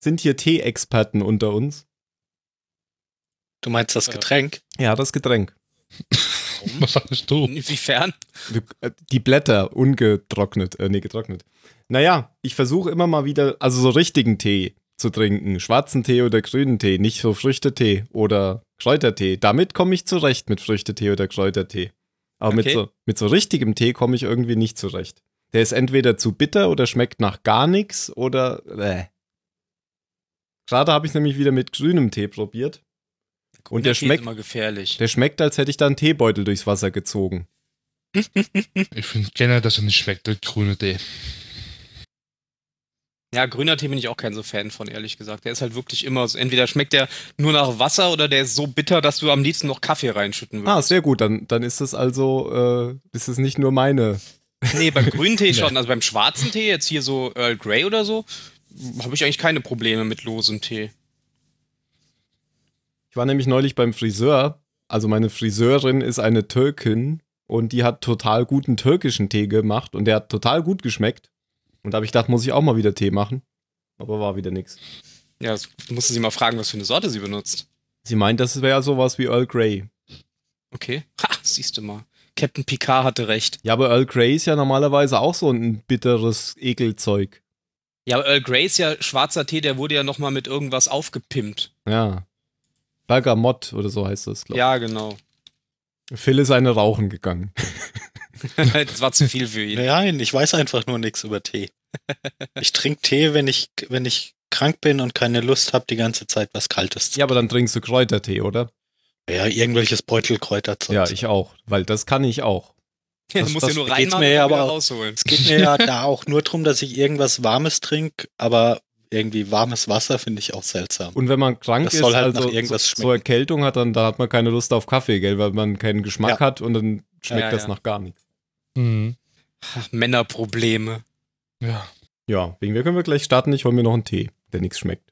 sind hier Tee-Experten unter uns? Du meinst das Getränk? Ja, das Getränk. Was sagst du? Inwiefern? Äh, Die Blätter ungetrocknet, äh, nee, getrocknet. Naja, ich versuche immer mal wieder, also so richtigen Tee zu trinken. Schwarzen Tee oder grünen Tee, nicht so Früchtetee oder Kräutertee. Damit komme ich zurecht mit Früchtetee oder Kräutertee. Aber mit, Okay. so, mit so richtigem Tee komme ich irgendwie nicht zurecht. Der ist entweder zu bitter oder schmeckt nach gar nichts oder. Äh. Gerade habe ich nämlich wieder mit grünem Tee probiert. Und der Tee ist schmeckt, immer gefährlich. der schmeckt, als hätte ich da einen Teebeutel durchs Wasser gezogen. Ich finde generell, dass er nicht schmeckt, der grüne Tee. Ja, grüner Tee bin ich auch kein so Fan von, ehrlich gesagt. Der ist halt wirklich immer so. Entweder schmeckt der nur nach Wasser oder der ist so bitter, dass du am liebsten noch Kaffee reinschütten Ah, würdest. sehr gut. Dann, dann ist es also, äh, ist es nicht nur meine. Nee, beim grünen Tee schon. Also beim schwarzen Tee, jetzt hier so Earl Grey oder so, habe ich eigentlich keine Probleme mit losem Tee. Ich war nämlich neulich beim Friseur. Also meine Friseurin ist eine Türkin und die hat total guten türkischen Tee gemacht und der hat total gut geschmeckt. Und da habe ich gedacht, muss ich auch mal wieder Tee machen. Aber war wieder nichts. Ja, das musste sie mal fragen, was für eine Sorte sie benutzt. Sie meint, das wäre sowas wie Earl Grey. Okay. Ha, siehst du mal. Captain Picard hatte recht. Ja, aber Earl Grey ist ja normalerweise auch so ein bitteres Ekelzeug. Ja, aber Earl Grey ist ja schwarzer Tee, der wurde ja nochmal mit irgendwas aufgepimpt. Ja. Bergamott oder so heißt das, glaube Ja, genau. ich. Phil ist eine rauchen gegangen. das war zu viel für ihn. Nein, ich weiß einfach nur nichts über Tee. Ich trinke Tee, wenn ich, wenn ich krank bin und keine Lust habe, die ganze Zeit was Kaltes zu Ja, aber dann trinkst du Kräutertee, oder? Ja, irgendwelches Beutelkräuterzeug. Ja, ich auch. Weil das kann ich auch. Ja, Das- du musst das ja nur reinmachen mir ja aber rausholen. Es geht mir ja da auch nur darum, dass ich irgendwas Warmes trinke, aber irgendwie warmes Wasser finde ich auch seltsam. Und wenn man krank Das ist, soll halt also nach irgendwas so, so schmecken. Erkältung hat, dann, dann hat man keine Lust auf Kaffee, gell, weil man keinen Geschmack Ja. hat und dann schmeckt Ja, das ja. nach gar nichts. Mhm. Ach, Männerprobleme. Ja. Ja, wegen wir können wir gleich starten. Ich hole mir noch einen Tee, der nichts schmeckt.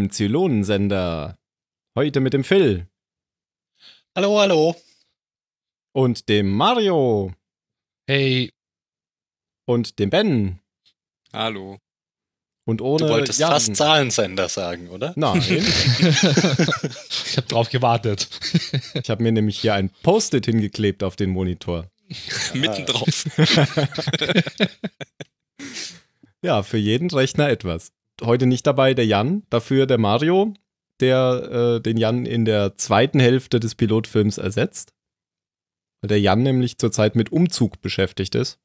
Beim Zylonensender. Heute mit dem Phil Hallo, hallo. und dem Mario Hey, und dem Ben Hallo. und ohne Du wolltest Jan. fast Zahlensender sagen, oder? Nein, ich habe drauf gewartet. ich habe mir nämlich hier ein Post-it hingeklebt auf den Monitor. Mitten drauf. Ja, für jeden Rechner etwas. Heute nicht dabei der Jan, dafür der Mario, der äh, den Jan in der zweiten Hälfte des Pilotfilms ersetzt. Weil der Jan nämlich zurzeit mit Umzug beschäftigt ist.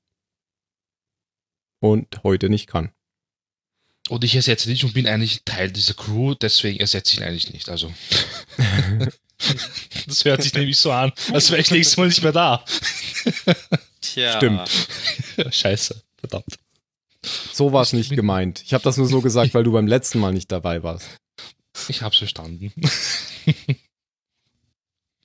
Und heute nicht kann. Und ich ersetze dich und bin eigentlich Teil dieser Crew, deswegen ersetze ich ihn eigentlich nicht. Also. das hört sich nämlich so an, als wäre ich nächstes Mal nicht mehr da. Tja. Stimmt. Scheiße, verdammt. So war es nicht gemeint. Ich habe das nur so gesagt, weil du beim letzten Mal nicht dabei warst. Ich hab's verstanden.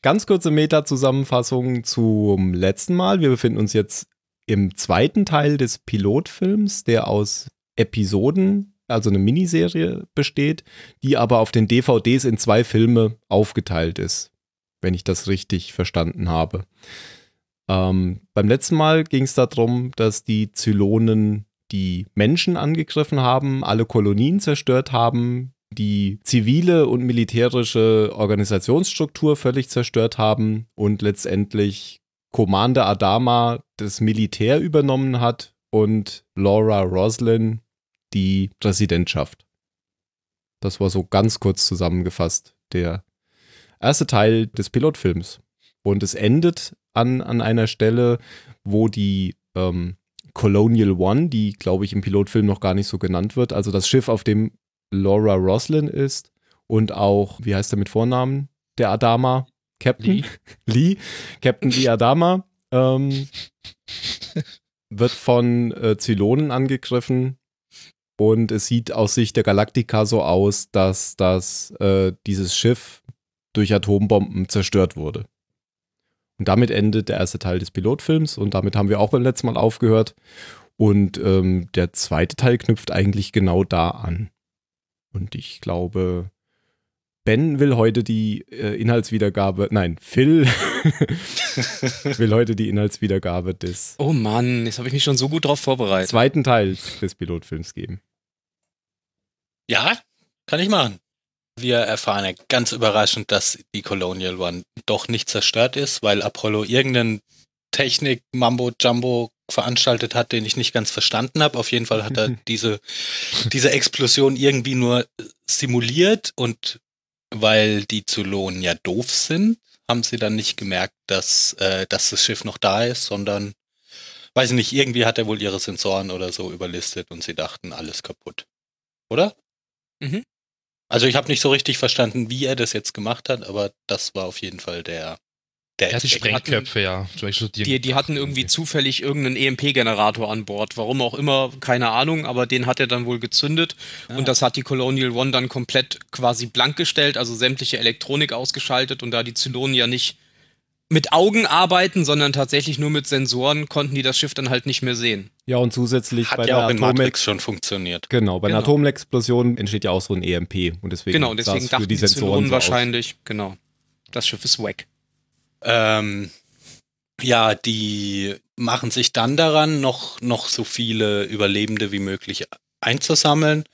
Ganz kurze Meta-Zusammenfassung zum letzten Mal. Wir befinden uns jetzt im zweiten Teil des Pilotfilms, der aus Episoden, also eine Miniserie besteht, die aber auf den DVDs in zwei Filme aufgeteilt ist, wenn ich das richtig verstanden habe. Ähm, beim letzten Mal ging es darum, dass die Zylonen die Menschen angegriffen haben, alle Kolonien zerstört haben, die zivile und militärische Organisationsstruktur völlig zerstört haben und letztendlich Commander Adama das Militär übernommen hat und Laura Roslin die Präsidentschaft. Das war so ganz kurz zusammengefasst der erste Teil des Pilotfilms. Und es endet an, an einer Stelle, wo die ähm, Colonial One, die, glaube ich, im Pilotfilm noch gar nicht so genannt wird, also das Schiff, auf dem Laura Roslin ist und auch, wie heißt er mit Vornamen? Der Adama, Captain Lee. Lee, Captain Lee Adama, ähm, wird von äh, Zylonen angegriffen und es sieht aus Sicht der Galaktika so aus, dass das, äh, dieses Schiff durch Atombomben zerstört wurde. Und damit endet der erste Teil des Pilotfilms und damit haben wir auch beim letzten Mal aufgehört. Und ähm, der zweite Teil knüpft eigentlich genau da an. Und ich glaube, Ben will heute die äh, Inhaltswiedergabe, nein, Phil will heute die Inhaltswiedergabe des Oh Mann, jetzt habe ich mich schon so gut drauf vorbereitet. zweiten Teils des Pilotfilms geben. Ja, kann ich machen. Wir erfahren ja ganz überraschend, dass die Colonial One doch nicht zerstört ist, weil Apollo irgendeinen Technik-Mambo-Jumbo veranstaltet hat, den ich nicht ganz verstanden habe. Auf jeden Fall hat er diese, diese Explosion irgendwie nur simuliert und weil die Zylonen ja doof sind, haben sie dann nicht gemerkt, dass, äh, dass das Schiff noch da ist, sondern, weiß ich nicht, irgendwie hat er wohl ihre Sensoren oder so überlistet und sie dachten, alles kaputt. Oder? Mhm. Also ich habe nicht so richtig verstanden, wie er das jetzt gemacht hat, aber das war auf jeden Fall der, der Er hat die. Sprengköpfe ja zu explodieren. Die, die hatten irgendwie zufällig irgendeinen EMP-Generator an Bord. Warum auch immer, keine Ahnung, aber den hat er dann wohl gezündet. Ah. Und das hat die Colonial One dann komplett quasi blank gestellt, also sämtliche Elektronik ausgeschaltet. Und da die Zylonen ja nicht mit Augen arbeiten, sondern tatsächlich nur mit Sensoren, konnten die das Schiff dann halt nicht mehr sehen. Ja, und zusätzlich bei Hat ja der auch in Atomex Matrix schon funktioniert. Genau, bei einer Genau. Atomexplosion entsteht ja auch so ein EMP und deswegen, Genau, deswegen dachten die Zylonen so aus. wahrscheinlich, genau, das Schiff ist wack. Ähm, ja, die machen sich dann daran, noch, noch so viele Überlebende wie möglich einzusammeln,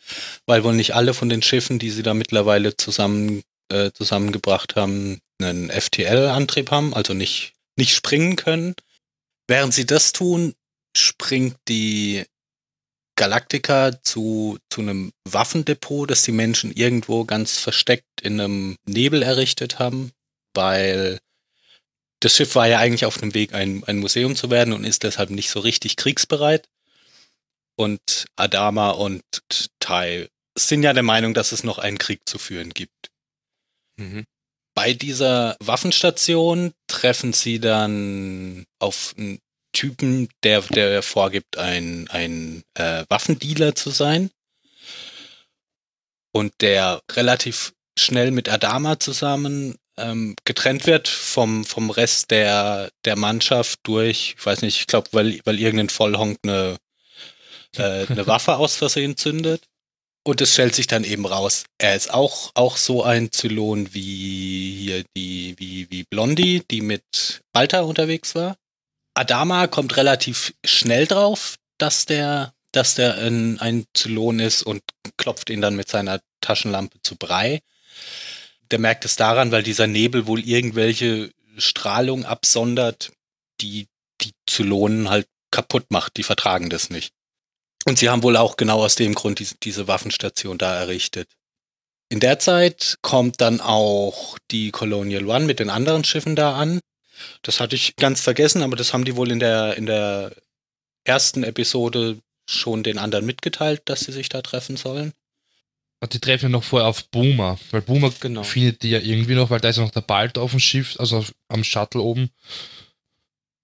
weil wohl nicht alle von den Schiffen, die sie da mittlerweile zusammen, äh, zusammengebracht haben, einen FTL-Antrieb haben, also nicht, nicht springen können. Während sie das tun, springt die Galactica zu, zu einem Waffendepot, das die Menschen irgendwo ganz versteckt in einem Nebel errichtet haben, weil das Schiff war ja eigentlich auf dem Weg, ein, ein Museum zu werden und ist deshalb nicht so richtig kriegsbereit. Und Adama und Tai sind ja der Meinung, dass es noch einen Krieg zu führen gibt. Mhm. Bei dieser Waffenstation treffen sie dann auf einen Typen, der, der vorgibt, ein, ein äh, Waffendealer zu sein. Und der relativ schnell mit Adama zusammen ähm, getrennt wird vom, vom Rest der, der Mannschaft durch, ich weiß nicht, ich glaube, weil, weil irgendein Vollhonk eine, äh, eine Waffe aus Versehen zündet. Und es stellt sich dann eben raus, er ist auch, auch so ein Zylon wie hier die, wie, wie Blondie, die mit Balta unterwegs war. Adama kommt relativ schnell drauf, dass der, dass der ein, ein Zylon ist und klopft ihn dann mit seiner Taschenlampe zu Brei. Der merkt es daran, weil dieser Nebel wohl irgendwelche Strahlung absondert, die die Zylonen halt kaputt macht. Die vertragen das nicht. Und sie haben wohl auch genau aus dem Grund diese, diese Waffenstation da errichtet. In der Zeit kommt dann auch die Colonial One mit den anderen Schiffen da an. Das hatte ich ganz vergessen, aber das haben die wohl in der, in der ersten Episode schon den anderen mitgeteilt, dass sie sich da treffen sollen. Und die treffen ja noch vorher auf Boomer, weil Boomer Genau. findet die ja irgendwie noch, weil da ist ja noch der Balt auf dem Schiff, also auf, am Shuttle oben.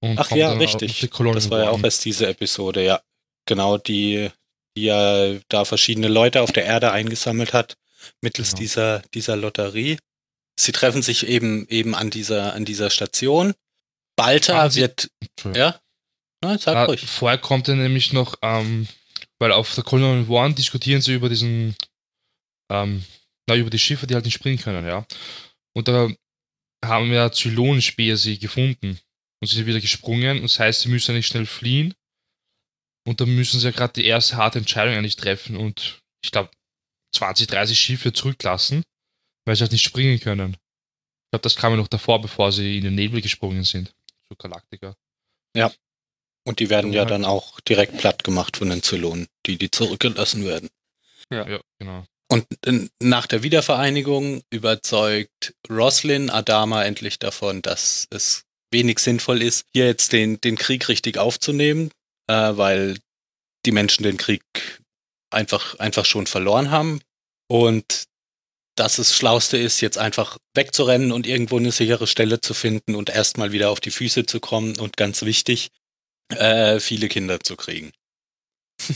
Und Ach ja, richtig. Das war ja auch erst diese Episode, ja. Genau, die, die ja da verschiedene Leute auf der Erde eingesammelt hat, mittels Genau. dieser, dieser Lotterie. Sie treffen sich eben, eben an dieser, an dieser Station. Balta wird, ja? Na, sag Ah, ruhig. vorher kommt dann nämlich noch, ähm, weil auf der Colonial One diskutieren sie über diesen, ähm, na, über die Schiffe, die halt nicht springen können, ja. Und da haben ja Zylonenspeer sie gefunden. Und sie sind wieder gesprungen. Und das heißt, sie müssen eigentlich schnell fliehen. Und dann müssen sie ja gerade die erste harte Entscheidung eigentlich treffen und ich glaube 20, 30 Schiffe zurücklassen, weil sie halt nicht springen können. Ich glaube, das kam ja noch davor, bevor sie in den Nebel gesprungen sind. Zu Galactica. Und die werden ja halt- dann auch direkt platt gemacht von den Zylonen, die, die zurückgelassen werden. Ja, genau. Und äh, nach der Wiedervereinigung überzeugt Roslin Adama endlich davon, dass es wenig sinnvoll ist, hier jetzt den, den Krieg richtig aufzunehmen, äh, weil die Menschen den Krieg einfach, einfach schon verloren haben. Und dass es Schlauste ist, jetzt einfach wegzurennen und irgendwo eine sichere Stelle zu finden und erstmal wieder auf die Füße zu kommen und ganz wichtig, äh, viele Kinder zu kriegen.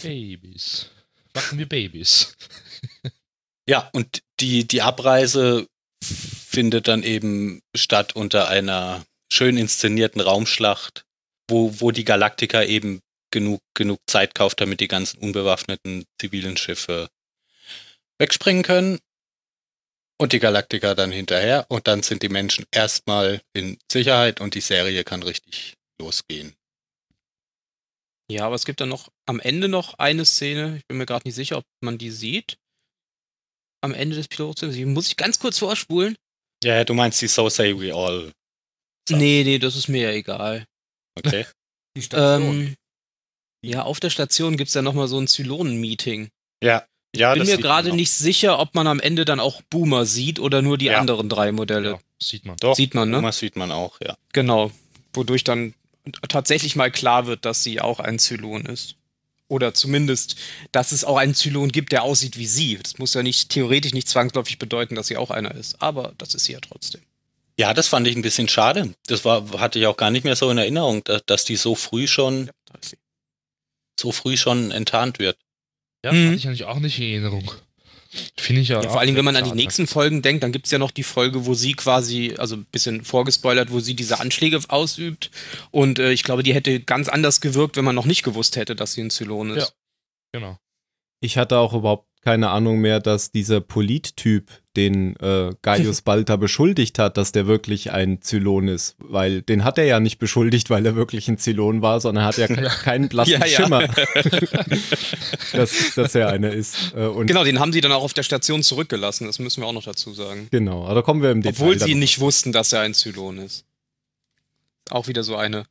Babys. Machen wir Babys. Ja, und die, die Abreise findet dann eben statt unter einer schön inszenierten Raumschlacht, wo, wo die Galaktiker eben genug, genug Zeit kauft, damit die ganzen unbewaffneten zivilen Schiffe wegspringen können. Und die Galaktiker dann hinterher und dann sind die Menschen erstmal in Sicherheit und die Serie kann richtig losgehen. Ja, aber es gibt dann noch am Ende noch eine Szene, ich bin mir gerade nicht sicher, ob man die sieht. Am Ende des Piloten, die muss ich ganz kurz vorspulen. Ja, du meinst die So Say We All. So. Nee, nee, das ist mir ja egal. Okay. Die Station. Ähm, ja, auf der Station gibt's ja nochmal so ein Zylonen-Meeting. ja. Ja, bin das mir gerade nicht sicher, ob man am Ende dann auch Boomer sieht oder nur die Ja. anderen drei Modelle. Ja, sieht man. Doch, Sieht man, ne? Thomas sieht man auch, ja. Genau. Wodurch dann tatsächlich mal klar wird, dass sie auch ein Zylon ist. Oder zumindest, dass es auch einen Zylon gibt, der aussieht wie sie. Das muss ja nicht theoretisch nicht zwangsläufig bedeuten, dass sie auch einer ist. Aber das ist sie ja trotzdem. Ja, das fand ich ein bisschen schade. Das war, hatte ich auch gar nicht mehr so in Erinnerung, dass, die so früh schon, Ja. So früh schon enttarnt wird. Ja, Mhm. hatte ich eigentlich auch nicht in Erinnerung. Finde ich ja. Ja, auch vor allen Dingen, wenn man an die schade. nächsten Folgen denkt, dann gibt's ja noch die Folge, wo sie quasi, also ein bisschen vorgespoilert, wo sie diese Anschläge ausübt. Und äh, ich glaube, die hätte ganz anders gewirkt, wenn man noch nicht gewusst hätte, dass sie ein Zylon ist. Genau. Ich hatte auch überhaupt keine Ahnung mehr, dass dieser Polittyp, den äh, Gaius Balta beschuldigt hat, dass der wirklich ein Zylon ist. Weil den hat er ja nicht beschuldigt, weil er wirklich ein Zylon war, sondern hat ja, ke- keinen blassen Ja, ja. Schimmer, dass, dass er einer ist. Äh, und Genau, den haben sie dann auch auf der Station zurückgelassen, das müssen wir auch noch dazu sagen. genau, aber da kommen wir im Detail. Obwohl sie nicht wussten, dass er ein Zylon ist. Auch wieder so eine,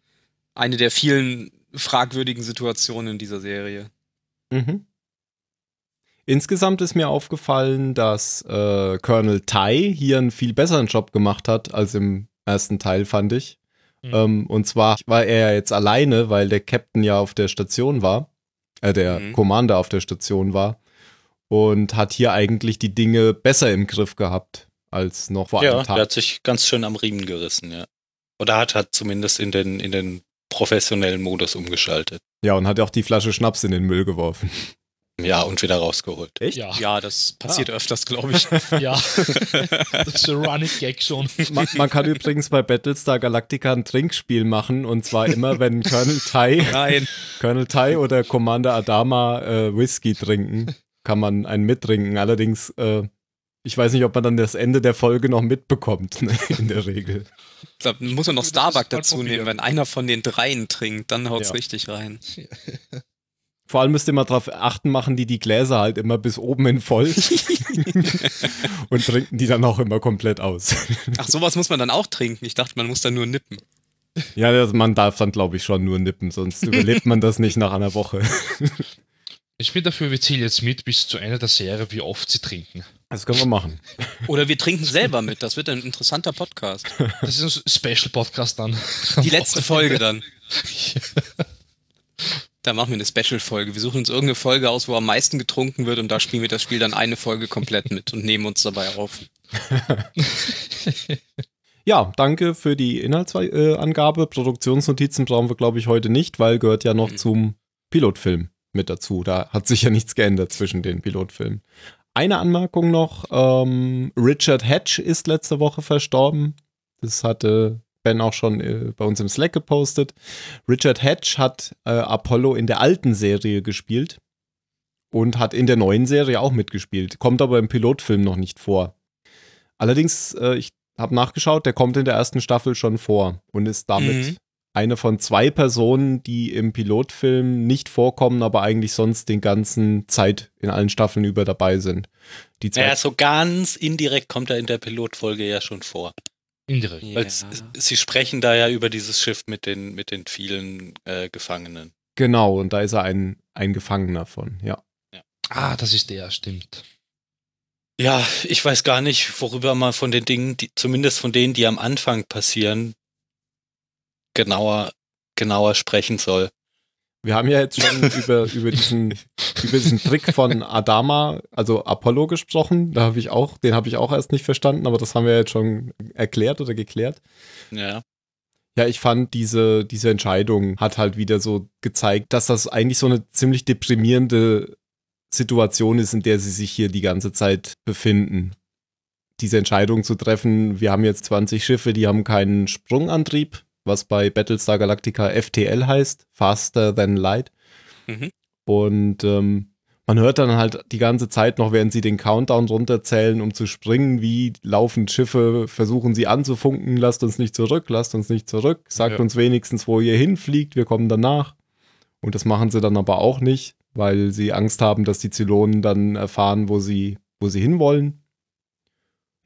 eine der vielen fragwürdigen Situationen in dieser Serie. Mhm. Insgesamt ist mir aufgefallen, dass äh, Colonel Tai hier einen viel besseren Job gemacht hat als im ersten Teil, fand ich. Mhm. Ähm, und zwar war er ja jetzt alleine, weil der Captain ja auf der Station war, äh, der Mhm. Commander auf der Station war und hat hier eigentlich die Dinge besser im Griff gehabt als noch vor Ja, einem der Tag. hat sich ganz schön am Riemen gerissen, ja. Oder hat halt zumindest in den, in den professionellen Modus umgeschaltet. Ja, und hat auch die Flasche Schnaps in den Müll geworfen. Ja, und wieder rausgeholt. Echt? Ja. Ja, das passiert öfters, glaube ich. Ja. das ist ein Running Gag schon. Man, man kann übrigens bei Battlestar Galactica ein Trinkspiel machen und zwar immer, wenn Colonel Tai Nein. Colonel Tai oder Commander Adama äh, Whisky trinken, kann man einen mittrinken. Allerdings, äh, ich weiß nicht, ob man dann das Ende der Folge noch mitbekommt, ne, in der Regel. Da muss man noch Starbuck dazu nehmen. Wenn einer von den dreien trinkt, dann haut's Ja. richtig rein. Vor allem müsst ihr mal darauf achten, machen die die Gläser halt immer bis oben in voll und trinken die dann auch immer komplett aus. Ach, sowas muss man dann auch trinken. Ich dachte, man muss dann nur nippen. ja, das, man darf dann, glaube ich, schon nur nippen, sonst überlebt man das nicht nach einer Woche. Ich bin dafür, wir zählen jetzt mit bis zu Ende der Serie, wie oft sie trinken. Das können wir machen. Oder wir trinken selber mit. Das wird ein interessanter Podcast. Das ist ein Special-Podcast dann. Die letzte Folge dann. Da machen wir eine Special-Folge. Wir suchen uns irgendeine Folge aus, wo am meisten getrunken wird und da spielen wir das Spiel dann eine Folge komplett mit und nehmen uns dabei auf. Ja, danke für die Inhaltsangabe. Produktionsnotizen brauchen wir, glaube ich, heute nicht, weil gehört ja noch Mhm. zum Pilotfilm mit dazu. Da hat sich ja nichts geändert zwischen den Pilotfilmen. Eine Anmerkung noch: ähm, Richard Hatch ist letzte Woche verstorben. Das hatte Ben auch schon äh, bei uns im Slack gepostet. Richard Hatch hat äh, Apollo in der alten Serie gespielt und hat in der neuen Serie auch mitgespielt. Kommt aber im Pilotfilm noch nicht vor. Allerdings, äh, ich habe nachgeschaut, der kommt in der ersten Staffel schon vor und ist damit Mhm. eine von zwei Personen, die im Pilotfilm nicht vorkommen, aber eigentlich sonst den ganzen Zeit in allen Staffeln über dabei sind. Die zwei Ja, so ganz indirekt kommt er in der Pilotfolge ja schon vor. Indirekt. Weil s- sie sprechen da ja über dieses Schiff mit den, mit den vielen äh, Gefangenen. genau, und da ist er ein, ein Gefangener von, ja. Ah, das ist der, stimmt. Ja, ich weiß gar nicht, worüber man von den Dingen, die, zumindest von denen, die am Anfang passieren, genauer, genauer sprechen soll. Wir haben ja jetzt schon über, über, diesen, über diesen Trick von Adama, also Apollo gesprochen. Da habe ich auch, den habe ich auch erst nicht verstanden, aber das haben wir jetzt schon erklärt oder geklärt. Ja. Ja, ich fand diese, diese Entscheidung hat halt wieder so gezeigt, dass das eigentlich so eine ziemlich deprimierende Situation ist, in der sie sich hier die ganze Zeit befinden. Diese Entscheidung zu treffen, wir haben jetzt 20 Schiffe, die haben keinen Sprungantrieb, was bei Battlestar Galactica FTL heißt, Faster Than Light. Mhm. Und ähm, man hört dann halt die ganze Zeit noch, während sie den Countdown runterzählen, um zu springen, wie laufen Schiffe, versuchen sie anzufunken, lasst uns nicht zurück, lasst uns nicht zurück, sagt Ja. uns wenigstens, wo ihr hinfliegt, wir kommen danach. Und das machen sie dann aber auch nicht, weil sie Angst haben, dass die Zylonen dann erfahren, wo sie, wo sie hinwollen.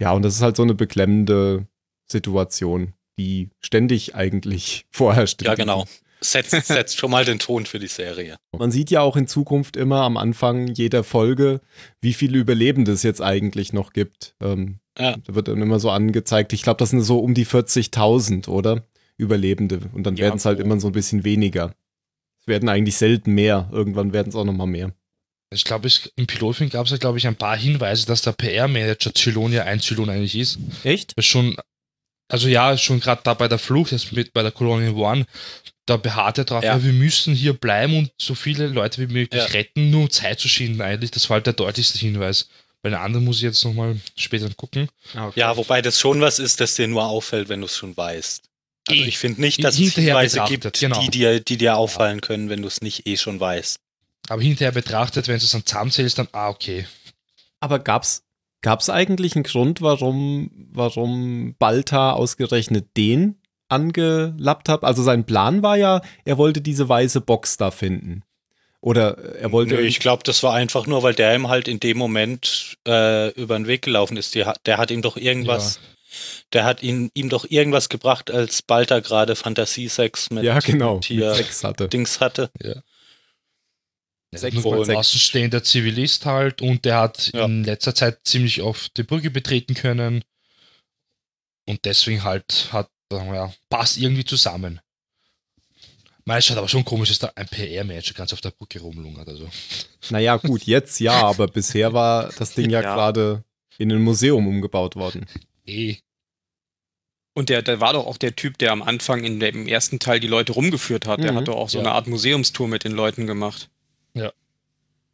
Ja, und das ist halt so eine beklemmende Situation, die ständig eigentlich vorherrscht. Ja, genau. Setzt, setzt schon mal den Ton für die Serie. Man sieht ja auch in Zukunft immer am Anfang jeder Folge, wie viele Überlebende es jetzt eigentlich noch gibt. Ähm, Ja. Da wird dann immer so angezeigt. Ich glaube, das sind so um die 40.000, oder? Überlebende. Und dann Ja, werden es halt immer so ein bisschen weniger. Es werden eigentlich selten mehr. Irgendwann werden es auch noch mal mehr. Ich glaube, es- im Pilotfilm gab es ja, glaube ich, ein paar Hinweise, dass der PR-Manager Zylon ja ein Zylon eigentlich ist. Echt? Das schon, also ja, schon gerade da bei der Flucht, jetzt mit bei der Colonial One, da beharrt er drauf, Ja. ja. wir müssen hier bleiben und so viele Leute wie möglich Ja. retten, nur um Zeit zu schinden eigentlich. Das war halt der deutlichste Hinweis. Bei den anderen muss ich jetzt nochmal später gucken. Ja, wobei das schon was ist, das dir nur auffällt, wenn du es schon weißt. Also Eh. ich finde nicht, dass es Hinterher Hinweise gibt, genau. die, dir, die dir auffallen können, wenn du es nicht eh schon weißt. Aber hinterher betrachtet, wenn du es dann zusammenzählst, dann, ah, okay. Aber gab's gab's eigentlich einen Grund, warum warum Balta ausgerechnet den angelappt hat? Also sein Plan war ja, er wollte diese weiße Box da finden. Oder er wollte Nö, ich glaube, das war einfach nur, weil der ihm halt in dem Moment äh, über den Weg gelaufen ist. Die, der hat ihm doch irgendwas, der hat ihn, ihm doch irgendwas gebracht, als Balta gerade Fantasiesex mit, ja genau mit Sex hatte. Dings hatte. Ja, Sechs nur mal ein sechs. außenstehender Zivilist halt und der hat Ja. in letzter Zeit ziemlich oft die Brücke betreten können und deswegen halt hat, sagen wir ja, passt irgendwie zusammen. Meist schaut aber schon komisch, dass da ein PR-Manager ganz auf der Brücke rumlungert. Also. Naja, gut, jetzt ja, aber bisher war das Ding ja, Ja. gerade in ein Museum umgebaut worden. Eh. Und der, der war doch auch der Typ, der am Anfang in dem ersten Teil die Leute rumgeführt hat. Der Mhm. hat doch auch so Ja. eine Art Museumstour mit den Leuten gemacht. Ja.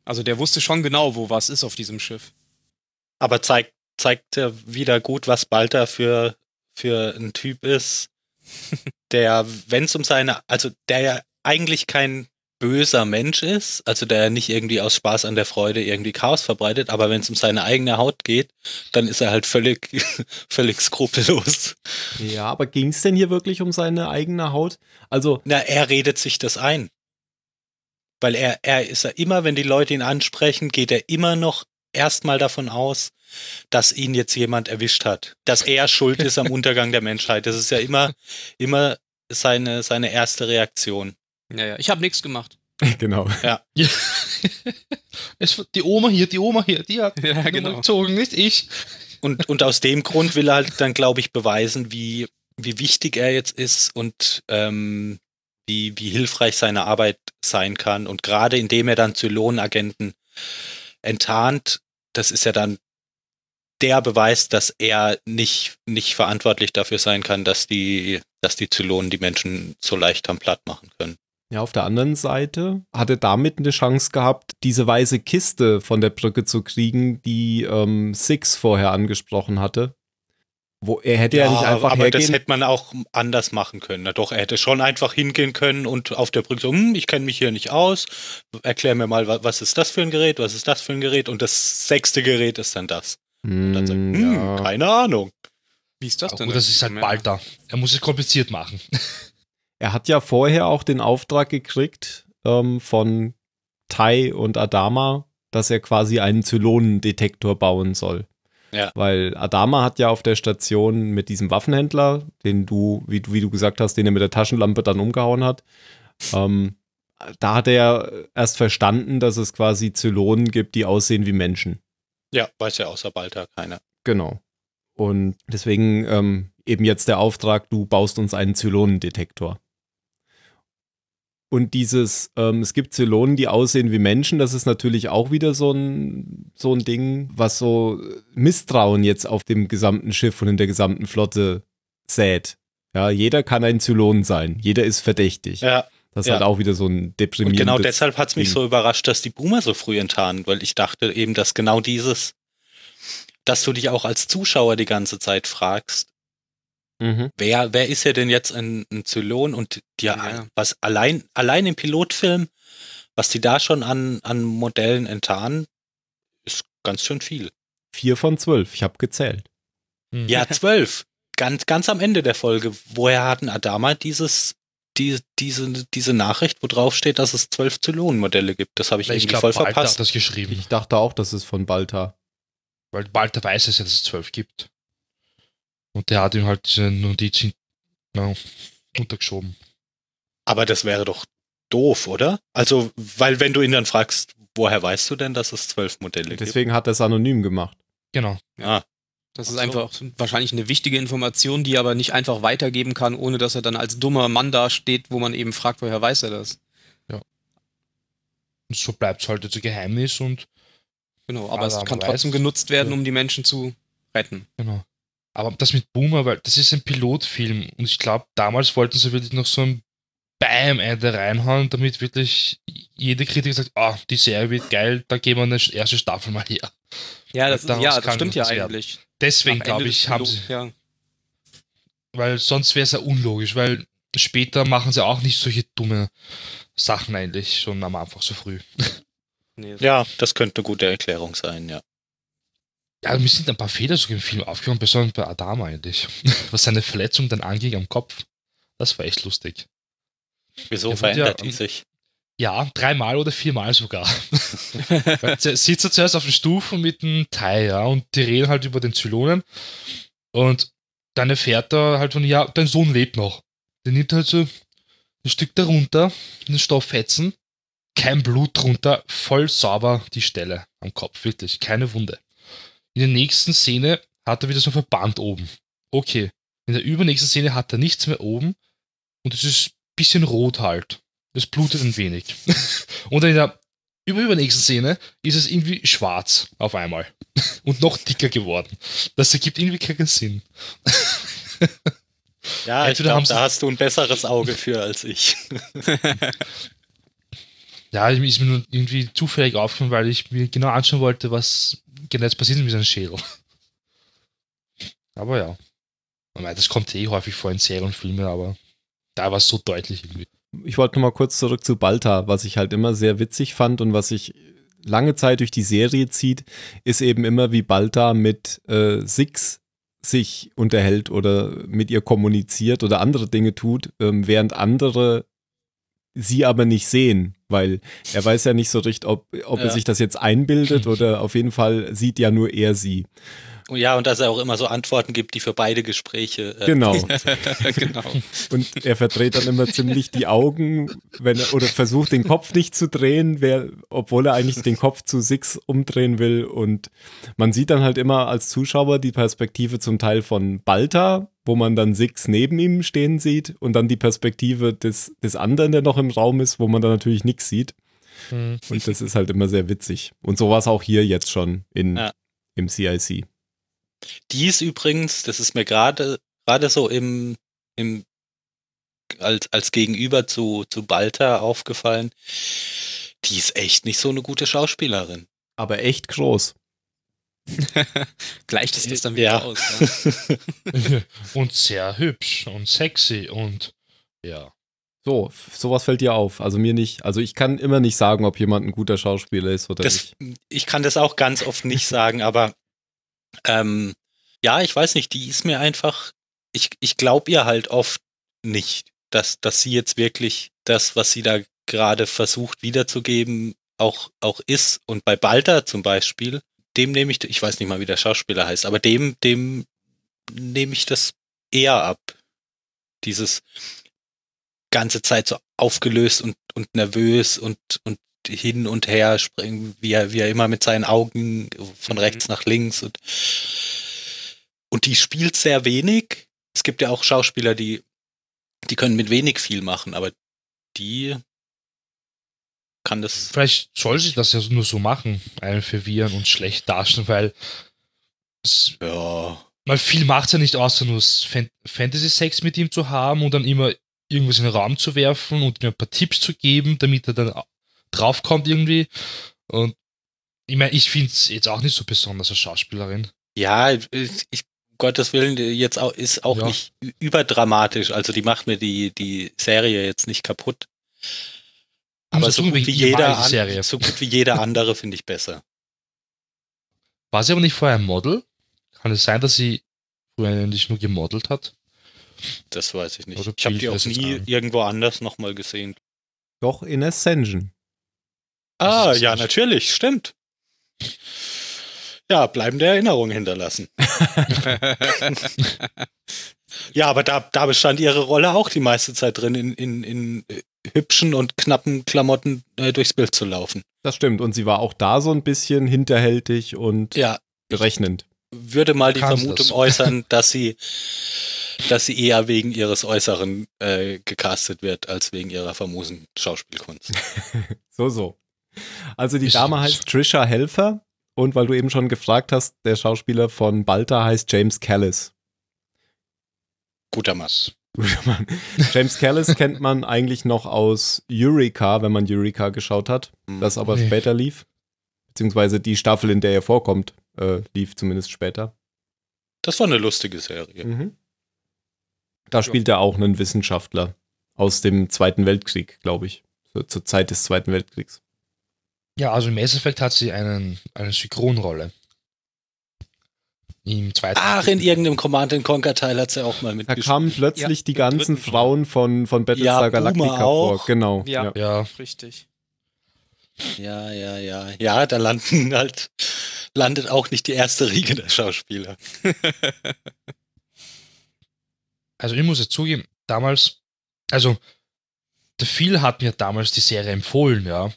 Also der wusste schon genau, wo was ist auf diesem Schiff. Aber zeigt, zeigt ja wieder gut, was Balta für, für ein Typ ist, der, wenn es um seine, also der ja eigentlich kein böser Mensch ist, also der nicht irgendwie aus Spaß an der Freude irgendwie Chaos verbreitet, aber wenn es um seine eigene Haut geht, dann ist er halt völlig, völlig skrupellos. Ja, aber ging es denn hier wirklich um seine eigene Haut? Also, Na, er redet sich das ein. Weil er, er ist ja immer, wenn die Leute ihn ansprechen, geht er immer noch erstmal davon aus, dass ihn jetzt jemand erwischt hat. Dass er schuld ist am Untergang der Menschheit. Das ist ja immer, immer seine, seine erste Reaktion. Ja, ja. Ich habe nichts gemacht. genau. Ja. es, war die Oma hier, die Oma hier, die hat Ja, genau. gezogen, nicht ich. Und, und aus dem Grund will er halt dann, glaube ich, beweisen, wie, wie wichtig er jetzt ist und ähm, wie, wie hilfreich seine Arbeit sein kann. Und gerade indem er dann Zylonenagenten enttarnt, das ist ja dann der Beweis, dass er nicht, nicht verantwortlich dafür sein kann, dass die, dass die Zylonen die Menschen so leicht am Platt machen können. Ja, auf der anderen Seite hat er damit eine Chance gehabt, diese weiße Kiste von der Brücke zu kriegen, die ähm, Six vorher angesprochen hatte. Wo er hätte ja, nicht einfach aber das hergehen. hätte man auch anders machen können. Na doch, er hätte schon einfach hingehen können und auf der Brücke so, hm, ich kenne mich hier nicht aus. Erklär mir mal, wa- was ist das für ein Gerät, was ist das für ein Gerät? Und das sechste Gerät ist dann das. Und dann sagt, Hm, hm, ja. keine Ahnung. Wie ist das Aber denn? gut, das ist halt Ja. bald da. Er muss es kompliziert machen. Er hat ja vorher auch den Auftrag gekriegt ähm, von Tai und Adama, dass er quasi einen Zylonendetektor bauen soll. Ja. Weil Adama hat ja auf der Station mit diesem Waffenhändler, den du, wie, du- wie du gesagt hast, den er mit der Taschenlampe dann umgehauen hat, ähm, da hat er erst verstanden, dass es quasi Zylonen gibt, die aussehen wie Menschen. Ja, weiß ja außer Balta keiner. Genau. Und deswegen ähm, eben jetzt der Auftrag, du baust uns einen Zylonendetektor. Und dieses, ähm, es gibt Zylonen, die aussehen wie Menschen, das ist natürlich auch wieder so ein, so ein Ding, was so Misstrauen jetzt auf dem gesamten Schiff und in der gesamten Flotte sät. Ja, jeder kann ein Zylon sein, jeder ist verdächtig. Ja. Das ist ja. halt auch wieder so ein Und deprimierendes genau deshalb hat es mich Ding. so überrascht, dass die Boomer so früh enttarnen, weil ich dachte eben, dass genau dieses, dass du dich auch als Zuschauer die ganze Zeit fragst, Mhm. wer, wer ist ja denn jetzt ein, ein Zylon und die, Ja. was allein, allein im Pilotfilm, was die da schon an, an Modellen enttarnen, ist ganz schön viel. Vier von zwölf, ich habe gezählt. Hm. Ja, zwölf. ganz, ganz am Ende der Folge. Woher hatten Adama dieses, die, diese, diese Nachricht, wo drauf steht, dass es zwölf Zylonenmodelle gibt? Das habe ich, Ich irgendwie glaube, voll Balta hat verpasst. das geschrieben. Ich dachte auch, das ist von Balta. Weil Balta weiß es ja, dass es zwölf gibt. Und der hat ihm halt diese Notiz hin- ja, untergeschoben. Aber das wäre doch doof, oder? Also, weil wenn du ihn dann fragst, woher weißt du denn, dass es zwölf Modelle Deswegen hat er es anonym gemacht. Genau. gibt? Ah, Das ist so. einfach wahrscheinlich eine wichtige Information, die er aber nicht einfach weitergeben kann, ohne dass er dann als dummer Mann dasteht, wo man eben fragt, woher weiß er das. Und so bleibt es halt jetzt ein Geheimnis und Genau, aber es kann man trotzdem weiß, genutzt werden, ja. um die Menschen zu retten. genau. Aber das mit Boomer, weil das ist ein Pilotfilm und ich glaube, damals wollten sie wirklich noch so ein Bam-Ende reinhauen, damit wirklich jede Kritiker sagt, ah, die Serie wird geil, da gehen wir eine erste Staffel mal her. Ja, das, ist, ja, das stimmt ja werden. eigentlich. Deswegen Ende glaube ich, haben sie, Piloten, Ja. weil sonst wäre es ja unlogisch, weil später machen sie auch nicht solche dumme Sachen eigentlich schon am Anfang so früh. Nee, ja, das könnte eine gute Erklärung sein, ja. Ja, mir sind ein paar Fehler sogar im Film aufgekommen, besonders bei Adama eigentlich. Was seine Verletzung dann anging am Kopf. Das war echt lustig. Wieso verändert ja, die sich? Ja, dreimal oder viermal sogar. Sitzt er zuerst auf den Stufen mit dem Tai, ja, und die reden halt über den Zylonen. Und dann erfährt er halt von, ja, dein Sohn lebt noch. Der nimmt halt so ein Stück darunter, den Stofffetzen, kein Blut drunter, voll sauber die Stelle am Kopf, wirklich, keine Wunde. In der nächsten Szene hat er wieder so ein Verband oben. Okay. In der übernächsten Szene hat er nichts mehr oben und es ist ein bisschen rot halt. Es blutet ein wenig. und in der über übernächsten Szene ist es irgendwie schwarz auf einmal. Und noch dicker geworden. Das ergibt irgendwie keinen Sinn. Ja, ich sie- da hast du ein besseres Auge für als ich. Ja, ist mir nur irgendwie zufällig aufgefallen, weil ich mir genau anschauen wollte, was genau jetzt passiert mit seinem Schädel. Aber ja. Das kommt eh häufig vor in Serien und Filmen, aber da war es so deutlich irgendwie. Ich wollte noch mal kurz zurück zu Balta, was ich halt immer sehr witzig fand und was sich lange Zeit durch die Serie zieht, ist eben immer, wie Balta mit äh, Six sich unterhält oder mit ihr kommuniziert oder andere Dinge tut, ähm, während andere sie aber nicht sehen, weil er weiß ja nicht so richtig, ob, ob er Ja. sich das jetzt einbildet oder auf jeden Fall sieht ja nur er sie. Und ja, und dass er auch immer so Antworten gibt, die für beide Gespräche. Äh, Genau. genau. Und er verdreht dann immer ziemlich die Augen, wenn er, oder versucht den Kopf nicht zu drehen, wer, obwohl er eigentlich den Kopf zu Six umdrehen will. Und man sieht dann halt immer als Zuschauer die Perspektive zum Teil von Balta, wo man dann Six neben ihm stehen sieht und dann die Perspektive des, des anderen, der noch im Raum ist, wo man dann natürlich nichts sieht. Und das ist halt immer sehr witzig. Und so war es auch hier jetzt schon in, Ja. im CIC. Die ist übrigens, das ist mir gerade gerade so im, im als, als Gegenüber zu, zu Balta aufgefallen. Die ist echt nicht so eine gute Schauspielerin. Aber echt groß. Gleicht es das dann wieder Ja. aus. Ja? und sehr hübsch und sexy und ja. So, sowas fällt dir auf. Also mir nicht. Also ich kann immer nicht sagen, ob jemand ein guter Schauspieler ist oder Das, nicht. ich kann das auch ganz oft nicht sagen, aber ähm, ja, ich weiß nicht, die ist mir einfach, ich, ich glaube ihr halt oft nicht, dass, dass sie jetzt wirklich das, was sie da gerade versucht wiederzugeben, auch, auch ist. Und bei Balta zum Beispiel, dem nehme ich, ich weiß nicht mal, wie der Schauspieler heißt, aber dem, dem nehme ich das eher ab. Dieses ganze Zeit so aufgelöst und, und nervös und, und hin und her springen, wie er, wie er immer mit seinen Augen von Mhm. rechts nach links und, und die spielt sehr wenig. Es gibt ja auch Schauspieler, die, die können mit wenig viel machen, aber die kann das. Vielleicht soll sie das ja nur so machen, einen verwirren und schlecht darstellen, weil es, Ja. weil viel macht ja nicht außer nur Fan Fantasy-Sex mit ihm zu haben und dann immer irgendwas in den Raum zu werfen und ihm ein paar Tipps zu geben, damit er dann draufkommt irgendwie. Und ich meine, ich finde es jetzt auch nicht so besonders als Schauspielerin. Ja, ich, ich Gottes Willen, jetzt auch, ist auch Ja. nicht überdramatisch. Also die macht mir die, die Serie jetzt nicht kaputt. Aber so gut, wie jeder an, so gut wie jeder andere finde ich besser. War sie aber nicht vorher ein Model? Kann es sein, dass sie früher eigentlich nur gemodelt hat? Das weiß ich nicht. Oder ich habe die auch nie irgendwo anders nochmal gesehen. Doch in Ascension. Ah, ja, nicht- natürlich, stimmt. Ja, bleibende Erinnerung hinterlassen. Ja, aber da, da bestand ihre Rolle auch die meiste Zeit drin, in, in, in äh, hübschen und knappen Klamotten äh, durchs Bild zu laufen. Das stimmt. Und sie war auch da so ein bisschen hinterhältig und Ja, berechnend. würde mal die Kannst Vermutung das. äußern, dass sie, dass sie eher wegen ihres Äußeren äh, gecastet wird, als wegen ihrer famosen Schauspielkunst. So, so. Also die Dame heißt Trisha Helfer und weil du eben schon gefragt hast, der Schauspieler von Balta heißt James Callis. Guter Mann. Guter Mann. James Callis kennt man eigentlich noch aus Eureka, wenn man Eureka geschaut hat, das aber Nee. später lief. Beziehungsweise die Staffel, in der er vorkommt, äh, lief zumindest später. Das war eine lustige Serie. Mhm. Da spielt er auch einen Wissenschaftler aus dem Zweiten Weltkrieg, glaube ich. So, zur Zeit des Zweiten Weltkriegs. Ja, also im Mass Effect hat sie einen, eine Synchronrolle. Im zweiten. Ach, in irgendeinem Command Conquer Teil hat sie auch mal Da mitgespielt. kamen plötzlich die ganzen. Frauen von, von Battlestar Ja, Galactica vor. Genau. Ja. ja. Ja, Richtig. Ja, ja, ja. Ja, da landen halt, landet auch nicht die erste Riege der Schauspieler. also ich muss jetzt zugeben, damals, also der Phil hat mir damals die Serie empfohlen, ja.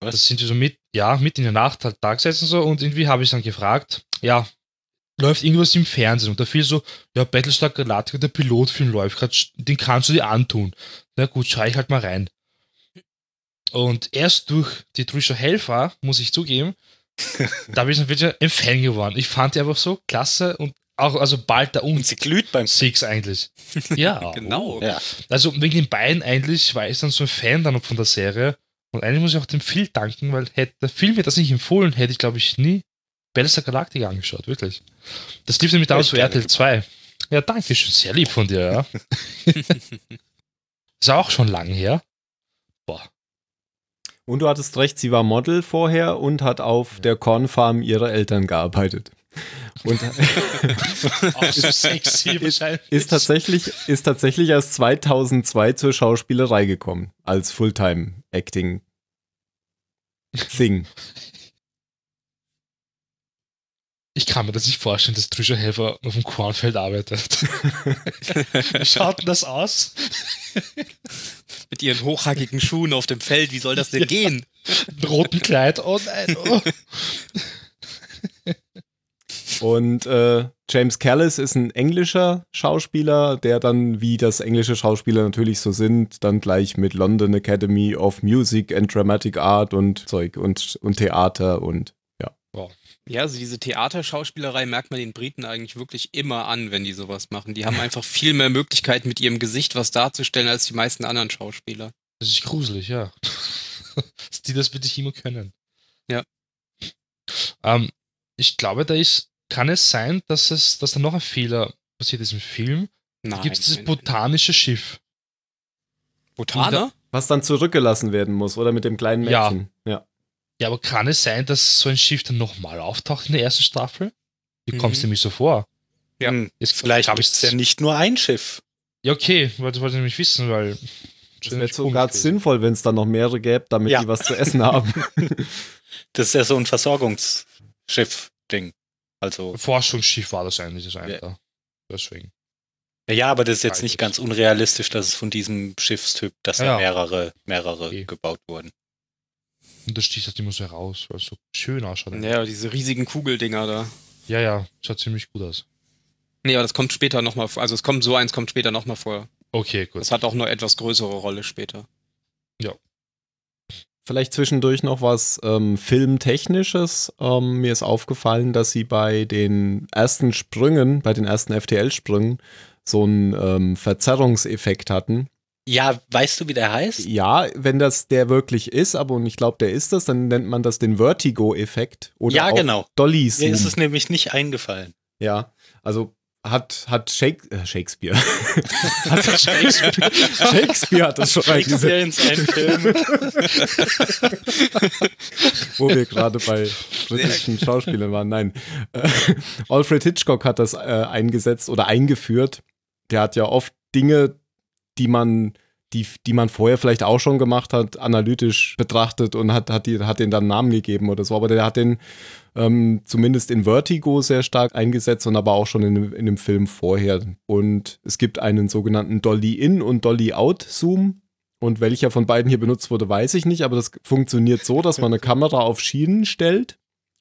Was? Das sind wir so mit, ja, mit in der Nacht halt da gesessen so und irgendwie habe ich dann gefragt, ja, läuft irgendwas im Fernsehen und der Phil so, ja, Battlestar Galactica, der Pilotfilm läuft gerade, den kannst du dir antun. Na gut, schau ich halt mal rein. Und erst durch die Trisha Helfer, muss ich zugeben, da bin ich dann wirklich ein Fan geworden. Ich fand die einfach so klasse und auch, also bald da Und und sie glüht beim Six eigentlich. Ja, Genau. Ja. also wegen den beiden eigentlich war ich dann so ein Fan dann von der Serie. Und eigentlich muss ich auch dem Phil danken, weil hätte der Film mir das nicht empfohlen, hätte ich glaube ich nie Battlestar Galactica angeschaut, wirklich. Das lief nämlich damals für RTL 2. Ja, danke schön, sehr lieb von dir, ja. Ist auch schon lang her. Boah. Und du hattest recht, sie war Model vorher und hat auf der Kornfarm ihrer Eltern gearbeitet. Und Auch so sexy wahrscheinlich. ist tatsächlich, ist tatsächlich erst 2002 zur Schauspielerei gekommen. Als Fulltime-Acting-Thing. Ich kann mir das nicht vorstellen, dass Trisha Helfer auf dem Kornfeld arbeitet. Wie schaut denn das aus? Mit ihren hochhackigen Schuhen auf dem Feld, wie soll das denn gehen? Im roten Kleid, oh nein. Oh. Und äh, James Callis ist ein englischer Schauspieler, der dann, wie das englische Schauspieler natürlich so sind, dann gleich mit London Academy of Music and Dramatic Art und Zeug und, und Theater und Ja, also diese Theaterschauspielerei merkt man den Briten eigentlich wirklich immer an, wenn die sowas machen. Die haben einfach viel mehr Möglichkeiten, mit ihrem Gesicht was darzustellen, als die meisten anderen Schauspieler. Das ist gruselig, ja. Dass die das wirklich immer können. Ja. Ähm, ich glaube, da ist, kann es sein, dass es, dass da noch ein Fehler passiert ist im Film. Da Nein. gibt es dieses nein, nein. botanische Schiff. Botaner? was dann zurückgelassen werden muss, oder mit dem kleinen Ja. Mädchen. Ja. Ja, aber kann es sein, dass so ein Schiff dann nochmal auftaucht in der ersten Staffel? Wie Mhm. kommst du mir so vor? Ja. Hm, Jetzt Vielleicht hab ist es ja nicht nur ein Schiff. Ja, okay, weil das wollte ich nämlich wissen, weil. Das wär wäre sogar sinnvoll, wenn es dann noch mehrere gäbe, damit Ja. die was zu essen haben. Das ist ja so ein Versorgungsschiff-Ding. Also, Forschungsschiff war das eigentlich, das eine Ja. da. Deswegen. ja, aber das ist jetzt nicht ganz unrealistisch, dass es von diesem Schiffstyp, dass Ja, da ja. mehrere, mehrere Okay. gebaut wurden. Und das sticht halt immer so heraus, weil es so schön ausschaut. Ja, diese riesigen Kugeldinger da. ja, ja, schaut ziemlich gut aus. Nee, aber das kommt später nochmal vor. Also es kommt so eins, kommt später nochmal vor. Okay, gut. Das hat auch eine etwas größere Rolle später. Vielleicht zwischendurch noch was ähm, Filmtechnisches. Ähm, mir ist aufgefallen, dass sie bei den ersten Sprüngen, bei den ersten FTL-Sprüngen, so einen ähm, Verzerrungseffekt hatten. Ja, weißt du, wie der heißt? Ja, wenn das der wirklich ist, aber und ich glaube, der ist das, dann nennt man das den Vertigo-Effekt. Oder Ja, auch genau. Dolly Mir ist es nämlich nicht eingefallen. Ja, also hat, hat Shake, äh, Shakespeare. hat Shakespeare. Shakespeare hat das schon Shakespeare in seinen Filmen. wo wir gerade bei britischen Schauspielern waren. Nein, äh, Alfred Hitchcock hat das äh, eingesetzt oder eingeführt. Der hat ja oft Dinge, die man, die, die man vorher vielleicht auch schon gemacht hat, analytisch betrachtet und hat, hat, die, hat den dann Namen gegeben oder so. Aber der hat den ähm, zumindest in Vertigo sehr stark eingesetzt und aber auch schon in, dem- in dem Film vorher. Und es gibt einen sogenannten Dolly-In- und Dolly-Out-Zoom. Und welcher von beiden hier benutzt wurde, weiß ich nicht, aber das funktioniert so, dass man eine Kamera auf Schienen stellt,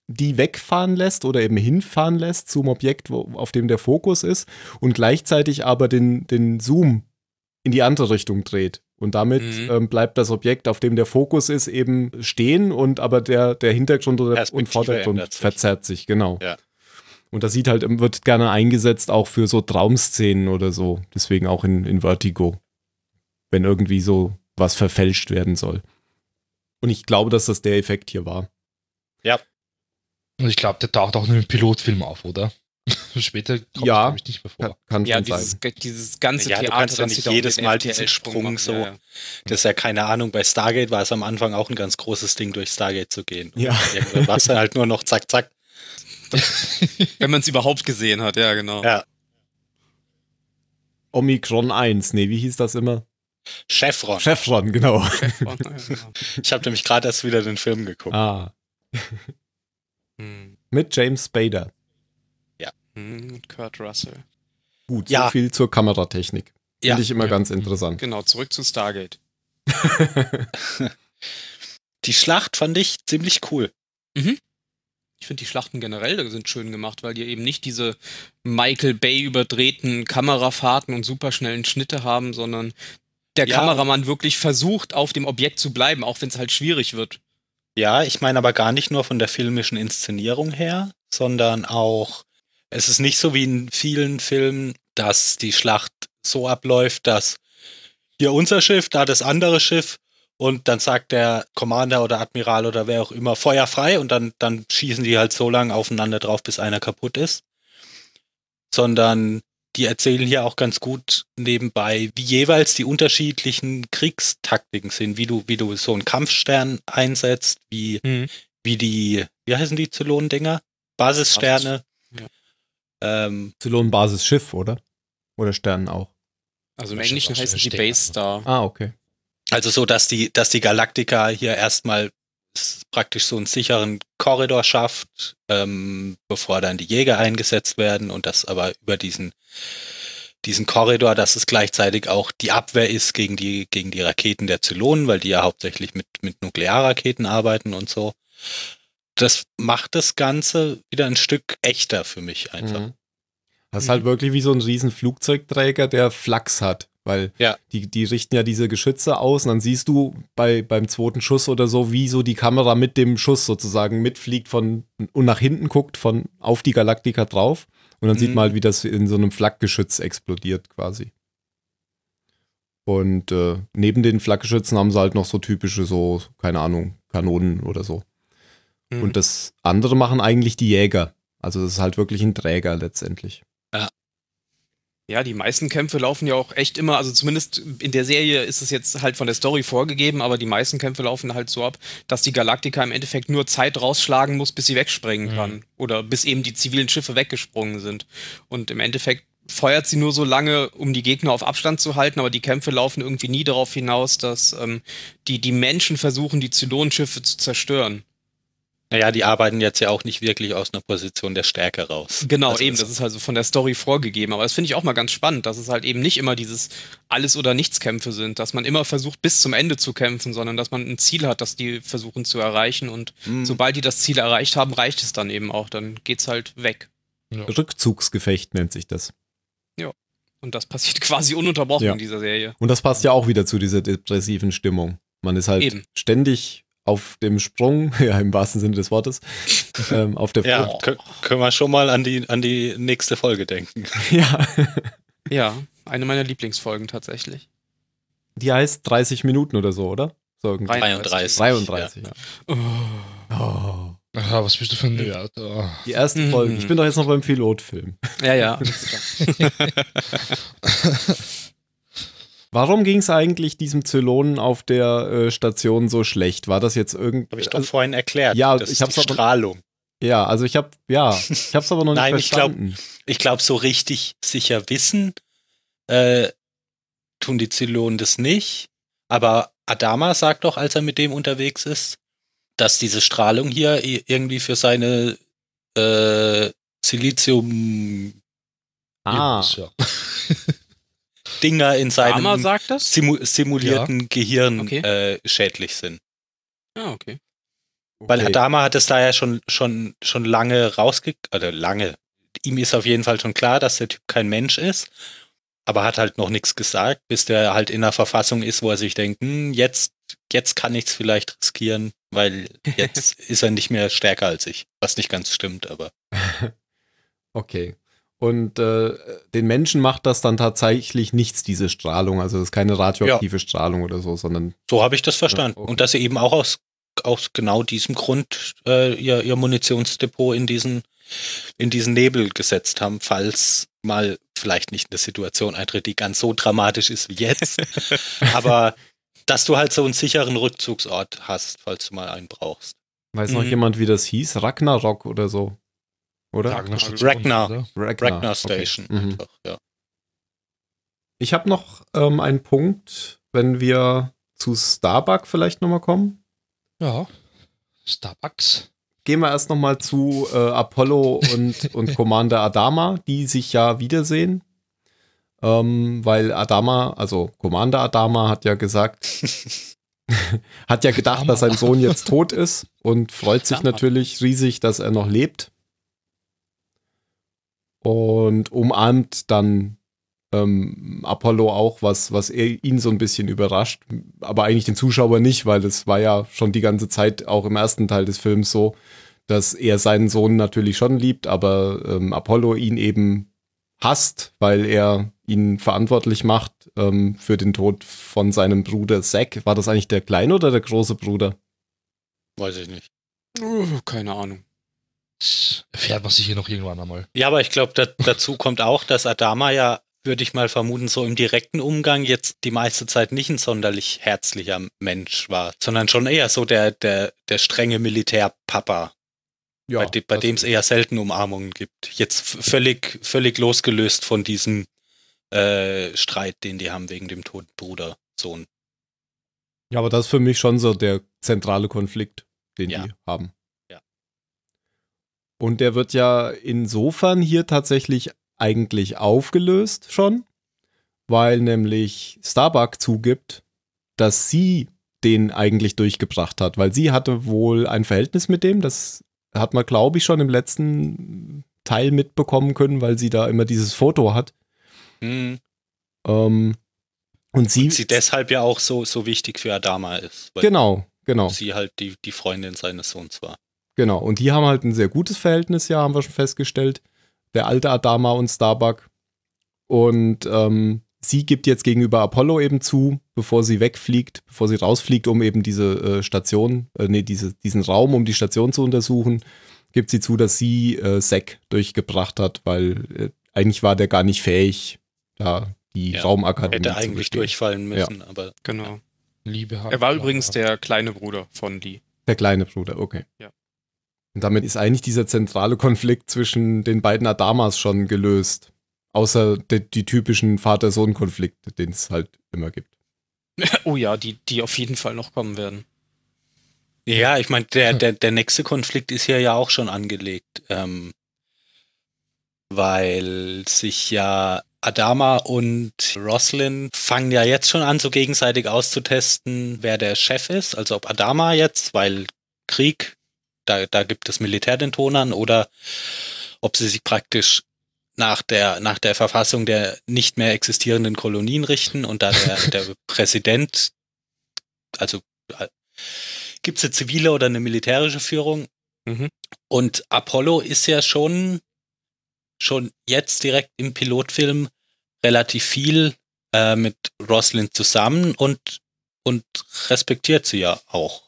die wegfahren lässt oder eben hinfahren lässt zum Objekt, wo, auf dem der Fokus ist und gleichzeitig aber den, den Zoom in die andere Richtung dreht. Und damit Mhm. ähm, bleibt das Objekt, auf dem der Fokus ist, eben stehen und aber der, der Hintergrund oder und Vordergrund sich. verzerrt sich, genau. Ja. Und das sieht halt, wird gerne eingesetzt auch für so Traumszenen oder so. Deswegen auch in, in Vertigo. Wenn irgendwie so was verfälscht werden soll. Und ich glaube, dass das der Effekt hier war. Und ich glaube, der taucht auch in einem Pilotfilm auf, oder? Später kommt Ja. ich, nicht mehr vor. Kann, kann Ja, dieses, sein. dieses ganze Ja, du Theater, kannst ja das nicht jedes Mal diesen Sprung machen. so- Ja, ja. Das ist ja keine Ahnung. Bei Stargate war es am Anfang auch ein ganz großes Ding, durch Stargate zu gehen. Ja. Irgendwann war es dann halt nur noch zack, zack. Wenn man es überhaupt gesehen hat, ja, genau. Ja. Omikron 1, nee, wie hieß das immer? Chevron. Chevron, genau. Ja, genau. Ich habe nämlich gerade erst wieder den Film geguckt. Ah, Hm. mit James Spader. Hm, Mit Kurt Russell. Gut, Ja. so viel zur Kameratechnik. Finde Ja. ich immer Ja. ganz interessant. Genau, zurück zu Stargate. Die Schlacht fand ich ziemlich cool. Ich finde die Schlachten generell sind schön gemacht, weil die eben nicht diese Michael Bay überdrehten Kamerafahrten und superschnellen Schnitte haben, sondern der Ja. Kameramann wirklich versucht, auf dem Objekt zu bleiben, auch wenn es halt schwierig wird. Ja, ich meine aber gar nicht nur von der filmischen Inszenierung her, sondern auch, es ist nicht so wie in vielen Filmen, dass die Schlacht so abläuft, dass hier unser Schiff, da das andere Schiff und dann sagt der Commander oder Admiral oder wer auch immer Feuer frei und dann, dann schießen die halt so lange aufeinander drauf, bis einer kaputt ist. Sondern die erzählen hier auch ganz gut nebenbei, wie jeweils die unterschiedlichen Kriegstaktiken sind, wie du, wie du so einen Kampfstern einsetzt, wie, Mhm. wie die, wie heißen die Zylonendinger? Basissterne. Ja. Ähm, Zylon-Basis-Schiff, oder? Oder Stern auch. Also im Englischen heißen die Base Star. Ah, okay. also so, dass die, dass die Galaktika hier erstmal praktisch so einen sicheren Korridor schafft, ähm, bevor dann die Jäger eingesetzt werden und das aber über diesen, diesen Korridor, dass es gleichzeitig auch die Abwehr ist gegen die, gegen die Raketen der Zylonen, weil die ja hauptsächlich mit, mit Nuklearraketen arbeiten und so. Das macht das Ganze wieder ein Stück echter für mich einfach. Mhm. Das ist halt wirklich wie so ein riesen Flugzeugträger, der Flachs hat. Weil Ja. die, die richten ja diese Geschütze aus und dann siehst du bei, beim zweiten Schuss oder so, wie so die Kamera mit dem Schuss sozusagen mitfliegt von und nach hinten guckt, von auf die Galaktika drauf. Und dann sieht Mhm. man halt, wie das in so einem Flakgeschütz explodiert quasi. Und äh, neben den Flakgeschützen haben sie halt noch so typische, so, keine Ahnung, Kanonen oder so. Mhm. Und das andere machen eigentlich die Jäger. Also das ist halt wirklich ein Träger letztendlich. Ja, die meisten Kämpfe laufen ja auch echt immer, also zumindest in der Serie ist es jetzt halt von der Story vorgegeben, aber die meisten Kämpfe laufen halt so ab, dass die Galaktika im Endeffekt nur Zeit rausschlagen muss, bis sie wegspringen Mhm. kann. Oder bis eben die zivilen Schiffe weggesprungen sind. Und im Endeffekt feuert sie nur so lange, um die Gegner auf Abstand zu halten, aber die Kämpfe laufen irgendwie nie darauf hinaus, dass ähm, die, die Menschen versuchen, die Zylonenschiffe zu zerstören. Naja, die arbeiten jetzt ja auch nicht wirklich aus einer Position der Stärke raus. Genau, Also eben, es- das ist also von der Story vorgegeben. Aber das finde ich auch mal ganz spannend, dass es halt eben nicht immer dieses Alles- oder Nichts-Kämpfe sind, dass man immer versucht, bis zum Ende zu kämpfen, sondern dass man ein Ziel hat, das die versuchen zu erreichen. Und Hm. sobald die das Ziel erreicht haben, reicht es dann eben auch. Dann geht's halt weg. Rückzugsgefecht nennt sich das. Und das passiert quasi ununterbrochen Ja. in dieser Serie. Und das passt ja auch wieder zu dieser depressiven Stimmung. Man ist halt Eben. ständig auf dem Sprung, ja, im wahrsten Sinne des Wortes, ähm, auf der Ja, Flucht. kö- können wir schon mal an die, an die nächste Folge denken. Ja. Ja, eine meiner Lieblingsfolgen tatsächlich. Die heißt 30 Minuten oder so, oder? So irgendwie. 33. 33, ja. Oh. Oh. Ah, was bist du für ein Nerd? Oh. Die ersten Mhm. Folgen. Ich bin doch jetzt noch beim Pilotfilm. Ja, ja. Warum ging es eigentlich diesem Zylonen auf der äh, Station so schlecht? War das jetzt irgendwie. Habe ich doch vorhin erklärt. ja, das ich ist hab's die Strahlung. ja, also ich habe ja, ich habe es aber noch nicht Nein, ich glaub- verstanden. Ich glaube, so richtig sicher wissen äh, tun die Zylonen das nicht. Aber Adama sagt doch, als er mit dem unterwegs ist, dass diese Strahlung hier irgendwie für seine äh, Silizium-Dinger ah, Ja. in seinem Arma sagt das? simu simulierten Gehirn Okay. äh, schädlich sind. Ah, okay. Weil okay. Adama hat es da ja schon, schon, schon lange rausge... Oder lange. Ihm ist auf jeden Fall schon klar, dass der Typ kein Mensch ist. Aber hat halt noch nichts gesagt, bis der halt in einer Verfassung ist, wo er sich denkt, hm, jetzt, jetzt kann ich es vielleicht riskieren, weil jetzt ist er nicht mehr stärker als ich. Was nicht ganz stimmt, aber. Okay. Und äh, den Menschen macht das dann tatsächlich nichts, diese Strahlung. Also das ist keine radioaktive Strahlung oder so, sondern So habe ich das verstanden. Ja, okay. Und dass sie eben auch aus, aus genau diesem Grund äh, ihr, ihr Munitionsdepot in diesen, in diesen Nebel gesetzt haben, falls mal vielleicht nicht eine Situation eintritt, die ganz so dramatisch ist wie jetzt. aber dass du halt so einen sicheren Rückzugsort hast, falls du mal einen brauchst. weiß noch Mhm. jemand, wie das hieß? Ragnarok oder so. Oder? Ragnar Station, Ragnar. oder? Ragnar, Ragnar okay. Station. Mhm. Ja. Ich habe noch ähm, einen Punkt, wenn wir zu Starbuck vielleicht nochmal kommen. Ja. Starbucks. Gehen wir erst nochmal zu äh, Apollo und, und Commander Adama, die sich ja wiedersehen. Ähm, weil Adama, also Commander Adama hat ja gesagt, hat ja gedacht, Adama. dass sein Sohn jetzt tot ist und freut sich Adama. natürlich riesig, dass er noch lebt. Und umarmt dann ähm, Apollo auch, was, was er, ihn so ein bisschen überrascht, aber eigentlich den Zuschauer nicht, weil es war ja schon die ganze Zeit auch im ersten Teil des Films so, dass er seinen Sohn natürlich schon liebt, aber ähm, Apollo ihn eben hasst, weil er ihn verantwortlich macht ähm, für den Tod von seinem Bruder Zack. War das eigentlich der kleine oder der große Bruder? Weiß ich nicht. Keine Ahnung. Das erfährt man sicher noch irgendwann einmal. Ja, aber ich glaube, da, dazu kommt auch, dass Adama ja, würde ich mal vermuten, so im direkten Umgang jetzt die meiste Zeit nicht ein sonderlich herzlicher Mensch war, sondern schon eher so der, der, der strenge Militärpapa, bei, de, bei dem es eher selten Umarmungen gibt. Jetzt völlig, völlig losgelöst von diesem äh, Streit, den die haben wegen dem toten Bruder, Sohn. Ja, aber das ist für mich schon so der zentrale Konflikt, den Ja. die haben. Und der wird ja insofern hier tatsächlich eigentlich aufgelöst schon, weil nämlich Starbuck zugibt, dass sie den eigentlich durchgebracht hat, weil sie hatte wohl ein Verhältnis mit dem, das hat man, glaube ich, schon im letzten Teil mitbekommen können, weil sie da immer dieses Foto hat. Hm. Ähm, und sie, Und sie deshalb ja auch so, so wichtig für Adama ist, weil genau, genau. sie halt die, die Freundin seines Sohns war. Genau, und die haben halt ein sehr gutes Verhältnis, ja, haben wir schon festgestellt. Der alte Adama und Starbuck. Und ähm, sie gibt jetzt gegenüber Apollo eben zu, bevor sie wegfliegt, bevor sie rausfliegt, um eben diese äh, Station, äh, nee, diese, diesen Raum, um die Station zu untersuchen, gibt sie zu, dass sie äh, Zack durchgebracht hat, weil äh, eigentlich war der gar nicht fähig, da die Ja, Raumakademie Hätte zu eigentlich durchfallen müssen, aber Genau. Liebe haben. Er war übrigens der kleine Bruder von Lee. Der kleine Bruder, okay. Ja. Und damit ist eigentlich dieser zentrale Konflikt zwischen den beiden Adamas schon gelöst. Außer die, die typischen Vater-Sohn-Konflikte, den es halt immer gibt. Oh ja, die, die auf jeden Fall noch kommen werden. Ja, ich meine, der, der, der nächste Konflikt ist hier ja auch schon angelegt, ähm, weil sich ja Adama und Roslin fangen ja jetzt schon an, so gegenseitig auszutesten, wer der Chef ist. Also ob Adama jetzt, weil Krieg, da, da gibt es Militär den Ton an, oder ob sie sich praktisch nach der, nach der Verfassung der nicht mehr existierenden Kolonien richten und da der, der Präsident, also äh, gibt es eine zivile oder eine militärische Führung. Mhm. Und Apollo ist ja schon, schon jetzt direkt im Pilotfilm relativ viel äh, mit Roslyn zusammen und, und respektiert sie ja auch.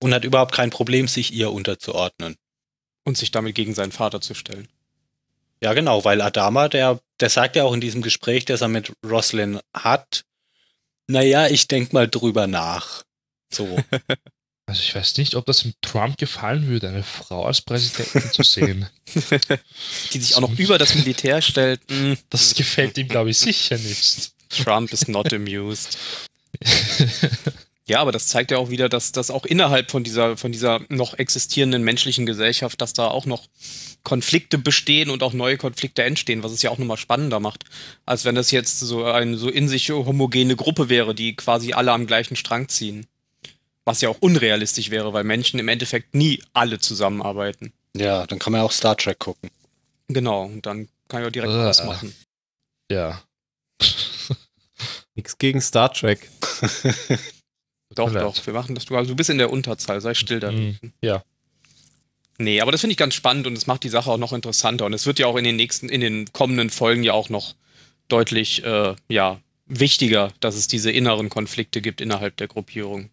Und hat überhaupt kein Problem, sich ihr unterzuordnen. Und sich damit gegen seinen Vater zu stellen. Ja, genau, weil Adama, der, der sagt ja auch in diesem Gespräch, das er mit Roslyn hat, naja, ich denk mal drüber nach. So. Also ich weiß nicht, ob das dem Trump gefallen würde, eine Frau als Präsidentin zu sehen. Die sich auch noch über das Militär stellt. Mm, Das gefällt ihm, glaube ich, sicher nicht. Trump is not amused. Ja, aber das zeigt ja auch wieder, dass das auch innerhalb von dieser, von dieser noch existierenden menschlichen Gesellschaft, dass da auch noch Konflikte bestehen und auch neue Konflikte entstehen, was es ja auch nochmal spannender macht, als wenn das jetzt so eine so in sich homogene Gruppe wäre, die quasi alle am gleichen Strang ziehen. Was ja auch unrealistisch wäre, weil Menschen im Endeffekt nie alle zusammenarbeiten. ja, dann kann man ja auch Star Trek gucken. Genau, und dann kann ich auch direkt was machen. Ja. Nichts gegen Star Trek. Doch, doch, wir machen das. Du, also du bist in der Unterzahl, sei still da. Mhm. Ja. Nee, aber das finde ich ganz spannend und es macht die Sache auch noch interessanter. Und es wird ja auch in den nächsten, in den kommenden Folgen ja auch noch deutlich, äh, ja, wichtiger, dass es diese inneren Konflikte gibt innerhalb der Gruppierung.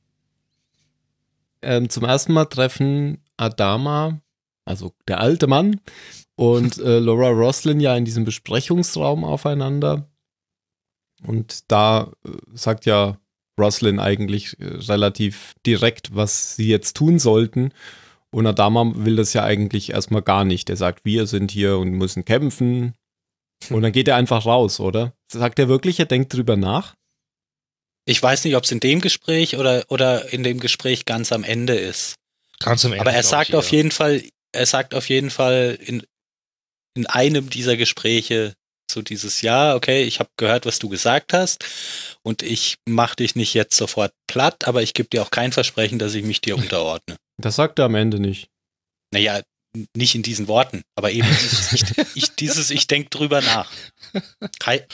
Ähm, zum ersten Mal treffen Adama, also der alte Mann, und äh, Laura Roslin ja in diesem Besprechungsraum aufeinander. Und da äh, sagt ja Roslin eigentlich äh, relativ direkt, was sie jetzt tun sollten. Und Adama will das ja eigentlich erstmal gar nicht. Er sagt, wir sind hier und müssen kämpfen. Und dann geht er einfach raus, oder? Sagt er wirklich, er denkt drüber nach? Ich weiß nicht, ob es in dem Gespräch oder, oder in dem Gespräch ganz am Ende ist. Ganz am Ende. Aber er sagt ich, auf ja. jeden Fall, er sagt auf jeden Fall in, in einem dieser Gespräche so dieses Ja, okay, ich habe gehört, was du gesagt hast und ich mache dich nicht jetzt sofort platt, aber ich gebe dir auch kein Versprechen, dass ich mich dir unterordne. Das sagt er am Ende nicht. Naja, nicht in diesen Worten, aber eben dieses Ich, ich, dieses ich denk drüber nach.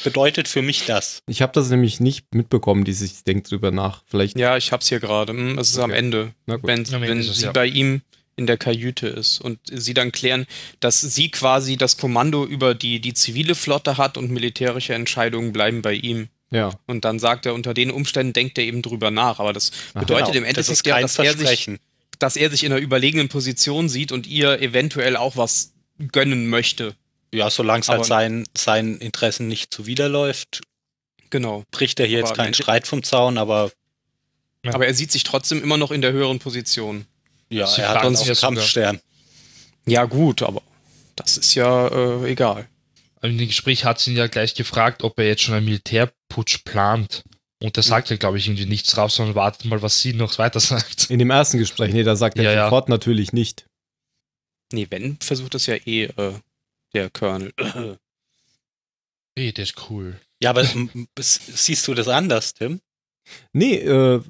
Bedeutet für mich das. Ich habe das nämlich nicht mitbekommen, dieses Ich denk drüber nach. Vielleicht, Ja, ich hab's hier gerade. Hm, Es ist am Okay. Ende, na gut. wenn, Am Ende wenn ist es, sie ja. bei ihm in der Kajüte ist und sie dann klären, dass sie quasi das Kommando über die, die zivile Flotte hat und militärische Entscheidungen bleiben bei ihm. Ja. Und dann sagt er, unter den Umständen denkt er eben drüber nach. Aber das bedeutet im Genau, das Endeffekt ist ja, dass er, sich, dass er sich in einer überlegenen Position sieht und ihr eventuell auch was gönnen möchte. Ja, solange es halt seinen, seinen Interessen nicht zuwiderläuft, Genau. bricht er hier Aber jetzt keinen Streit vom Zaun, aber Ja. Aber er sieht sich trotzdem immer noch in der höheren Position. Ja, Sie er hat uns einen ja Kampfstern. Ja, gut, aber das ist ja äh, egal. In dem Gespräch hat sie ihn ja gleich gefragt, ob er jetzt schon einen Militärputsch plant. Und da sagt er, glaube ich, irgendwie nichts drauf, sondern wartet mal, was sie noch weiter sagt. In dem ersten Gespräch, nee, da sagt er Ja, ja. sofort natürlich nicht. Nee, wenn, versucht das ja eh äh, der Colonel. Ey, der ist cool. Ja, aber siehst du das anders, Tim? Nee, äh,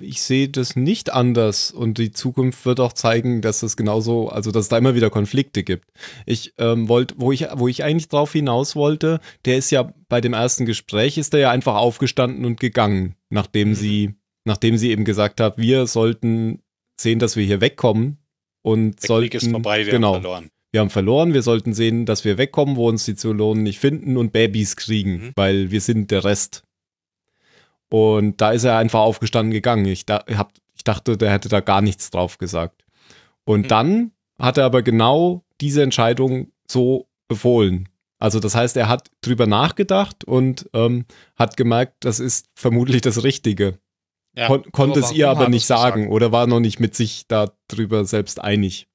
ich sehe das nicht anders und die Zukunft wird auch zeigen, dass es genauso, also dass es da immer wieder Konflikte gibt. Ich ähm, wollte, wo ich, wo ich eigentlich drauf hinaus wollte, der ist ja bei dem ersten Gespräch ist er ja einfach aufgestanden und gegangen, nachdem Mhm. sie, nachdem sie eben gesagt hat, wir sollten sehen, dass wir hier wegkommen und Der sollten, Krieg ist vorbei, wir genau, haben verloren. wir haben verloren, wir sollten sehen, dass wir wegkommen, wo uns die Zylonen nicht finden und Babys kriegen, Mhm. weil wir sind der Rest. Und da ist er einfach aufgestanden gegangen. Ich, da, hab, ich dachte, der hätte da gar nichts drauf gesagt. Und Mhm. dann hat er aber genau diese Entscheidung so befohlen. Also das heißt, er hat drüber nachgedacht und ähm, hat gemerkt, das ist vermutlich das Richtige. Ja, Kon konnte es ihr aber nicht er's gesagt? sagen oder war noch nicht mit sich darüber selbst einig.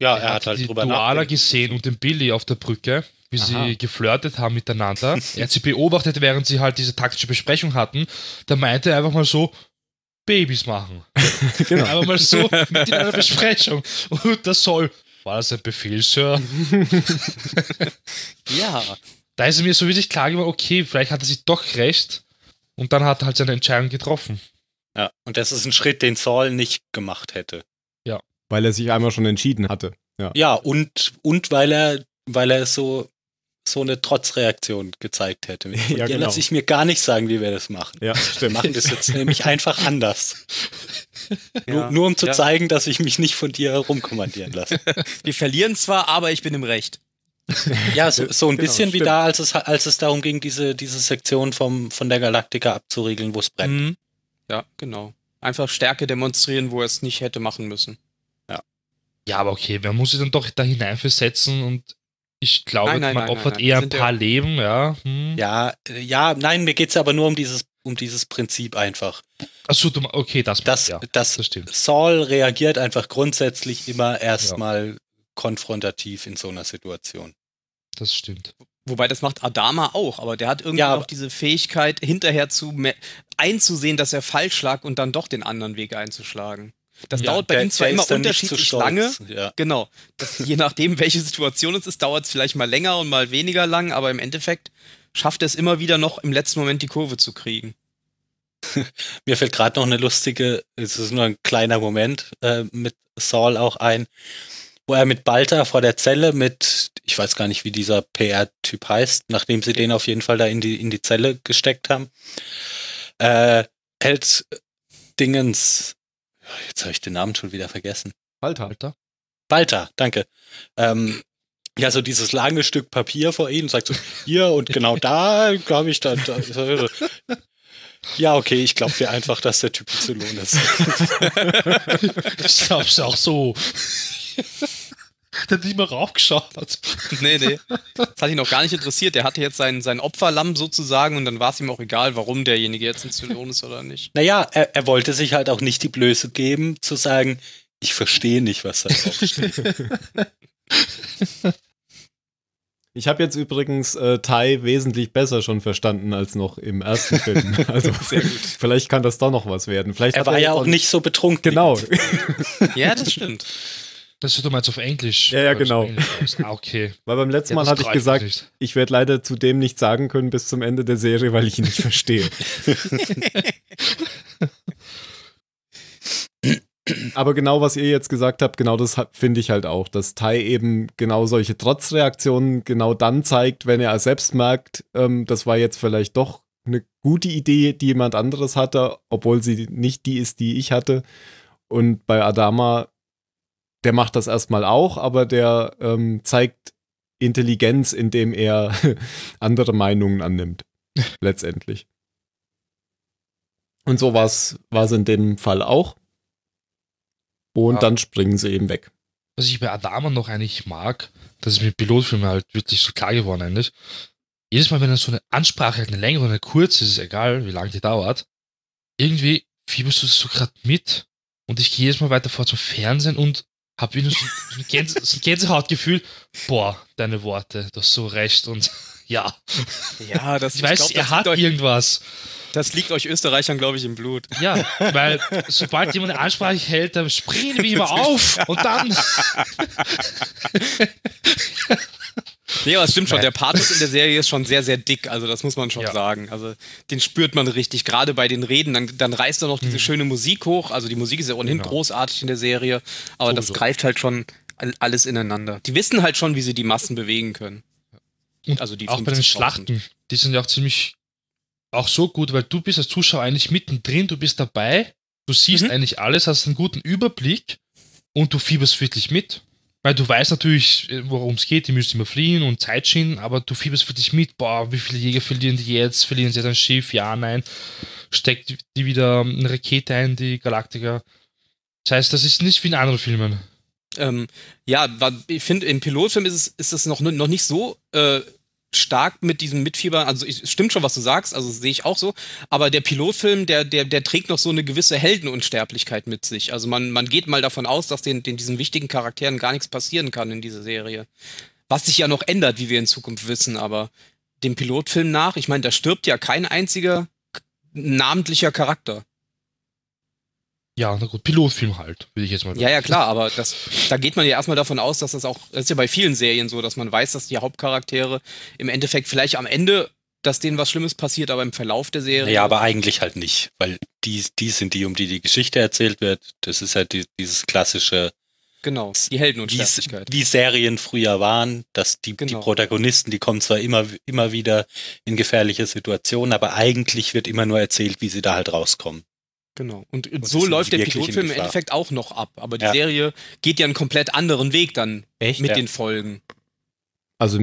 Ja, er er hat hat halt die drüber Duala gesehen und den Billy auf der Brücke, wie Aha. sie geflirtet haben miteinander. er hat sie beobachtet, während sie halt diese taktische Besprechung hatten. Da meinte er einfach mal so, Babys machen. genau. Aber mal so mit in einer Besprechung. Und das soll. War das ein Befehl, Sir? Ja. Da ist er mir so wirklich klar geworden, okay, vielleicht hat er sich doch recht. Und dann hat er halt seine Entscheidung getroffen. Ja, und das ist ein Schritt, den Saul nicht gemacht hätte. Weil er sich einmal schon entschieden hatte. Ja. Ja, und, und weil er, weil er so, so eine Trotzreaktion gezeigt hätte. Ja, genau. lass ich mir gar nicht sagen, wie wir das machen. Ja, Wir stimmt. machen das jetzt nämlich einfach anders. ja. Nur, nur um zu Ja. zeigen, dass ich mich nicht von dir herumkommandieren lasse. Wir verlieren zwar, aber ich bin im Recht. Ja, so, so ein Genau, bisschen wie stimmt. da, als es, als es darum ging, diese, diese Sektion vom, von der Galaktika abzuriegeln, wo es brennt. Mhm. Ja, genau. Einfach Stärke demonstrieren, wo er es nicht hätte machen müssen. Ja, aber okay, man muss sich dann doch da hineinversetzen und ich glaube, Nein, nein, man nein, opfert nein, eher ein paar Leben, ja. Hm. Ja, äh, ja, nein, mir geht's aber nur um dieses, um dieses Prinzip einfach. Achso, du, okay, das, Das, ja, das, das stimmt. Saul reagiert einfach grundsätzlich immer erstmal konfrontativ in so einer Situation. Das stimmt. Wobei das macht Adama auch, aber der hat irgendwie Ja, noch diese Fähigkeit, hinterher zu einzusehen, dass er falsch lag und dann doch den anderen Weg einzuschlagen. Das Ja, dauert bei der- ihm zwar immer unterschiedlich lange, Ja. Genau. Das, je nachdem, welche Situation es ist, dauert es vielleicht mal länger und mal weniger lang, aber im Endeffekt schafft er es immer wieder noch im letzten Moment die Kurve zu kriegen. Mir fällt gerade noch eine lustige, es ist nur ein kleiner Moment äh, mit Saul auch ein, wo er mit Balta vor der Zelle mit, ich weiß gar nicht, wie dieser PR-Typ heißt, nachdem sie den auf jeden Fall da in die, in die Zelle gesteckt haben, äh, hält Dingens, jetzt habe ich den Namen schon wieder vergessen. Alter. Alter. Walter, danke. Ähm, ja, so dieses lange Stück Papier vor ihnen, sagt so, hier und genau da, glaube ich, da, da. Ja, okay, ich glaube dir einfach, dass der Typ zu Lohn ist. Ich glaube es auch so. Der hat nicht mal raufgeschaut hat. nee, nee. Das hat ihn auch gar nicht interessiert. Der hatte jetzt sein, sein Opferlamm sozusagen und dann war es ihm auch egal, warum derjenige jetzt ein Zylon ist oder nicht. Naja, er, er wollte sich halt auch nicht die Blöße geben, zu sagen, ich verstehe nicht, was da drauf steht. Ich habe jetzt übrigens äh, Tai wesentlich besser schon verstanden als noch im ersten Film. Also vielleicht kann das doch noch was werden. Vielleicht Er war ja jetzt auch nicht so betrunken. Genau. Ja, das stimmt. Das du meinst auf Englisch. Ja, ja, genau. Ah, okay. Weil beim letzten Ja, Mal hatte ich gesagt, nicht. ich werde leider zu dem nichts sagen können bis zum Ende der Serie, weil ich ihn nicht verstehe. Aber genau was ihr jetzt gesagt habt, genau das finde ich halt auch, dass Tai eben genau solche Trotzreaktionen genau dann zeigt, wenn er selbst merkt, ähm, das war jetzt vielleicht doch eine gute Idee, die jemand anderes hatte, obwohl sie nicht die ist, die ich hatte. Und bei Adama, der macht das erstmal auch, aber der ähm, zeigt Intelligenz, indem er andere Meinungen annimmt. letztendlich. Und so war es in dem Fall auch. Und Ja. dann springen sie eben weg. Was ich bei Adama noch eigentlich mag, das ist mit Pilotfilmen halt wirklich so klar geworden eigentlich. Jedes Mal, wenn er so eine Ansprache hat, eine längere oder eine kurze, ist es egal, wie lange die dauert, irgendwie fieberst du so gerade mit und ich gehe jedes Mal weiter vor zum Fernsehen und habe wieder so so ein, Gänse, so ein Gänsehautgefühl. Boah, deine Worte, du hast so recht und ja, Ja, das, ich weiß, glaub, er das, hat euch, irgendwas. das liegt euch Österreichern, glaube ich, im Blut. Ja, weil sobald jemand eine Ansprache hält, dann springen wir immer auf und dann. Nee, aber es stimmt schon, der Pathos in der Serie ist schon sehr, sehr dick, also das muss man schon Ja. sagen. Also den spürt man richtig, gerade bei den Reden. Dann, dann reißt er noch diese schöne Musik hoch. Also die Musik ist ja ohnehin Genau. großartig in der Serie, aber das Sowieso. greift halt schon all- alles ineinander. Die wissen halt schon, wie sie die Massen bewegen können. Und Also die auch bei den 50.000. Schlachten, die sind ja auch ziemlich auch so gut, weil du bist als Zuschauer eigentlich mittendrin, du bist dabei, du siehst Mhm. eigentlich alles, hast einen guten Überblick und du fieberst wirklich mit. Weil du weißt natürlich, worum es geht, die müssen immer fliehen und Zeit schinden, aber du fieberst wirklich mit, boah, wie viele Jäger verlieren die jetzt? Verlieren sie jetzt ein Schiff? Ja, nein. Steckt die wieder eine Rakete ein, die Galaktiker? Das heißt, das ist nicht wie in anderen Filmen. Ähm, ja, ich finde, im Pilotfilm ist es, ist es noch, noch nicht so äh, stark mit diesem Mitfieber. Also ich- stimmt schon, was du sagst, also sehe ich auch so. Aber der Pilotfilm, der, der, der trägt noch so eine gewisse Heldenunsterblichkeit mit sich. Also man, man geht mal davon aus, dass den, den diesen wichtigen Charakteren gar nichts passieren kann in dieser Serie. Was sich ja noch ändert, wie wir in Zukunft wissen, aber dem Pilotfilm nach, ich meine, da stirbt ja kein einziger namentlicher Charakter. Ja, na gut, Pilotfilm halt, würde ich jetzt mal Ja, ja, klar, aber das, da geht man ja erstmal davon aus, dass das auch, das ist ja bei vielen Serien so, dass man weiß, dass die Hauptcharaktere im Endeffekt vielleicht am Ende, dass denen was Schlimmes passiert, aber im Verlauf der Serie. Ja, aber eigentlich halt nicht, weil die, die sind die, um die die Geschichte erzählt wird. Das ist halt die, dieses klassische, Genau, die Helden- und wie, wie Serien früher waren, dass die, die Genau. Protagonisten, die kommen zwar immer, immer wieder in gefährliche Situationen, aber eigentlich wird immer nur erzählt, wie sie da halt rauskommen. Genau. Und, Und so läuft der Pilotfilm im. Endeffekt auch noch ab. Aber die Ja. Serie geht ja einen komplett anderen Weg dann Echt? mit Ja. den Folgen. Also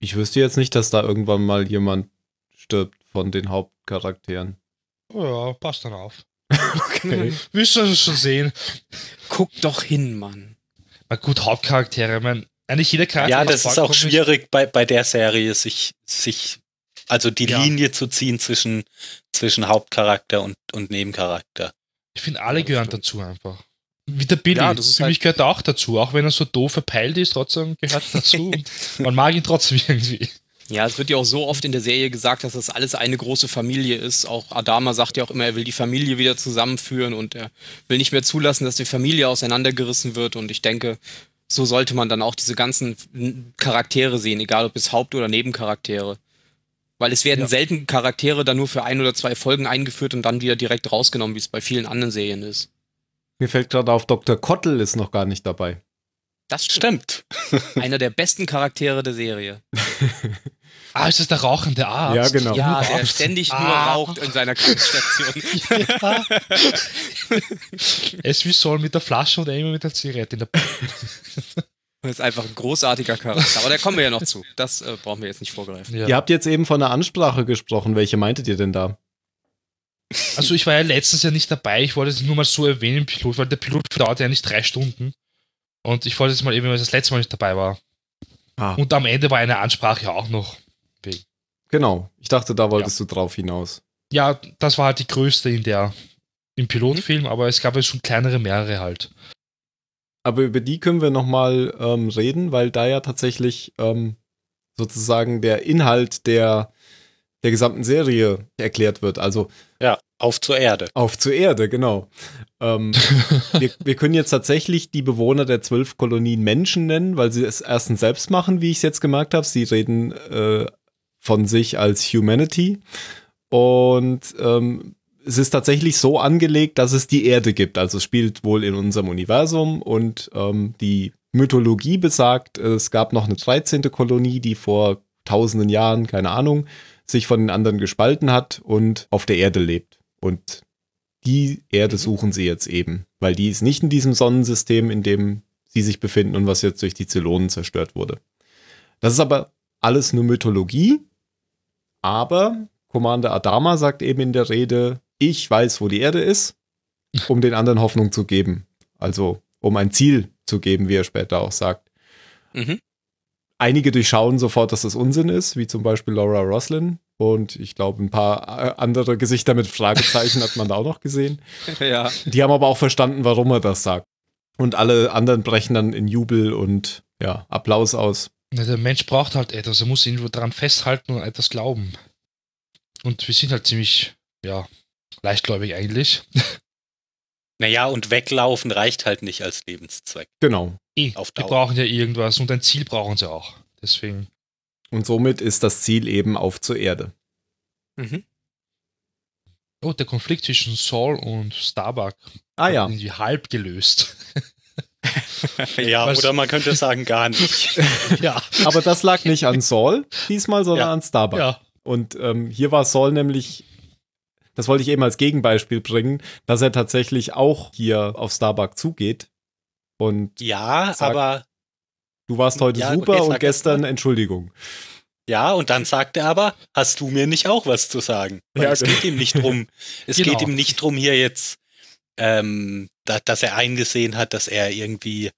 ich wüsste jetzt nicht, dass da irgendwann mal jemand stirbt von den Hauptcharakteren. Oh ja, passt dann auf. Okay. Wirst du schon sehen. Guck doch hin, Mann. Na gut, Hauptcharaktere, ich meine, eigentlich jeder Charakter. Ja, das ist auch schwierig bei, bei der Serie, sich, sich, also die Ja. Linie zu ziehen zwischen, zwischen Hauptcharakter und, und Nebencharakter. Ich finde, alle gehören dazu einfach. Wie der Billy, Ja, das ist für mich gehört er auch dazu. Auch wenn er so doof verpeilt ist, trotzdem gehört er dazu. Und Man mag ihn trotzdem irgendwie. Ja, es wird ja auch so oft in der Serie gesagt, dass das alles eine große Familie ist. Auch Adama sagt ja auch immer, er will die Familie wieder zusammenführen und er will nicht mehr zulassen, dass die Familie auseinandergerissen wird. Und ich denke, so sollte man dann auch diese ganzen Charaktere sehen, egal ob es Haupt- oder Nebencharaktere. Weil es werden Ja. selten Charaktere dann nur für ein oder zwei Folgen eingeführt und dann wieder direkt rausgenommen, wie es bei vielen anderen Serien ist. Mir fällt gerade auf, Dr. Kottel ist noch gar nicht dabei. Das stimmt. Einer der besten Charaktere der Serie. Ah, ist das der rauchende Arzt? Ja, genau. Ja, Arzt. der ständig nur Ah. raucht in seiner Krankenstation. Er ist wie Sol mit der Flasche und er immer mit der Zigarette in der Das ist einfach ein großartiger Charakter. Aber da kommen wir ja noch zu. Das äh, brauchen wir jetzt nicht vorgreifen. ja. Ihr habt jetzt eben von einer Ansprache gesprochen. Welche meintet ihr denn da? Also ich war ja letztens ja nicht dabei, ich wollte es nur mal so erwähnen im Pilot, weil der Pilot dauert ja nicht drei Stunden. Und ich wollte jetzt mal eben, weil ich das letzte Mal nicht dabei war. Ah, Und am Ende war eine Ansprache auch noch. genau. Ich dachte, da wolltest du drauf hinaus. Ja, das war halt die größte in der im Pilotfilm, aber es gab ja schon kleinere mehrere halt. Aber über die können wir nochmal ähm, reden, weil da ja tatsächlich ähm, sozusagen der Inhalt der, der gesamten Serie erklärt wird. Also Ja, auf zur Erde. auf zur Erde, genau. Ähm, wir, wir können jetzt tatsächlich die Bewohner der zwölf Kolonien Menschen nennen, weil sie es erstens selbst machen, wie ich es jetzt gemerkt habe. Sie reden äh, von sich als Humanity. Und ähm, es ist tatsächlich so angelegt, dass es die Erde gibt. Also es spielt wohl in unserem Universum und ähm, die Mythologie besagt, es gab noch eine 13. Kolonie, die vor tausenden Jahren, keine Ahnung, sich von den anderen gespalten hat und auf der Erde lebt. Und die Erde Mhm. suchen sie jetzt eben, weil die ist nicht in diesem Sonnensystem, in dem sie sich befinden und was jetzt durch die Zylonen zerstört wurde. Das ist aber alles nur Mythologie, aber Commander Adama sagt eben in der Rede, ich weiß, wo die Erde ist, um den anderen Hoffnung zu geben. Also um ein Ziel zu geben, wie er später auch sagt. Mhm. Einige durchschauen sofort, dass das Unsinn ist, wie zum Beispiel Laura Roslin. Und ich glaube, ein paar äh, andere Gesichter mit Fragezeichen hat man da auch noch gesehen. Ja. Die haben aber auch verstanden, warum er das sagt. Und alle anderen brechen dann in Jubel und ja, Applaus aus. Ja, der Mensch braucht halt etwas, er muss irgendwo daran festhalten und etwas glauben. Und wir sind halt ziemlich, ja, leichtgläubig eigentlich. Naja, und weglaufen reicht halt nicht als Lebenszweck. Genau. Auf die brauchen ja irgendwas und ein Ziel brauchen sie auch. Deswegen. Und somit ist das Ziel eben auf zur Erde. Mhm. Oh, der Konflikt zwischen Saul und Starbuck Ah ja. irgendwie halb gelöst. Ja, Was- oder man könnte sagen, gar nicht. ja, Aber das lag nicht an Saul diesmal, sondern Ja. an Starbuck. ja. Und ähm, hier war Saul nämlich, das wollte ich eben als Gegenbeispiel bringen, dass er tatsächlich auch hier auf Starbuck zugeht. Und Ja, Sag- aber du warst heute Ja, super okay, und gestern Entschuldigung. ja, und dann sagt er aber, hast du mir nicht auch was zu sagen? Weil Ja, es genau. geht ihm nicht drum. Es Genau. geht ihm nicht drum hier jetzt, ähm, da, dass er eingesehen hat, dass er irgendwie,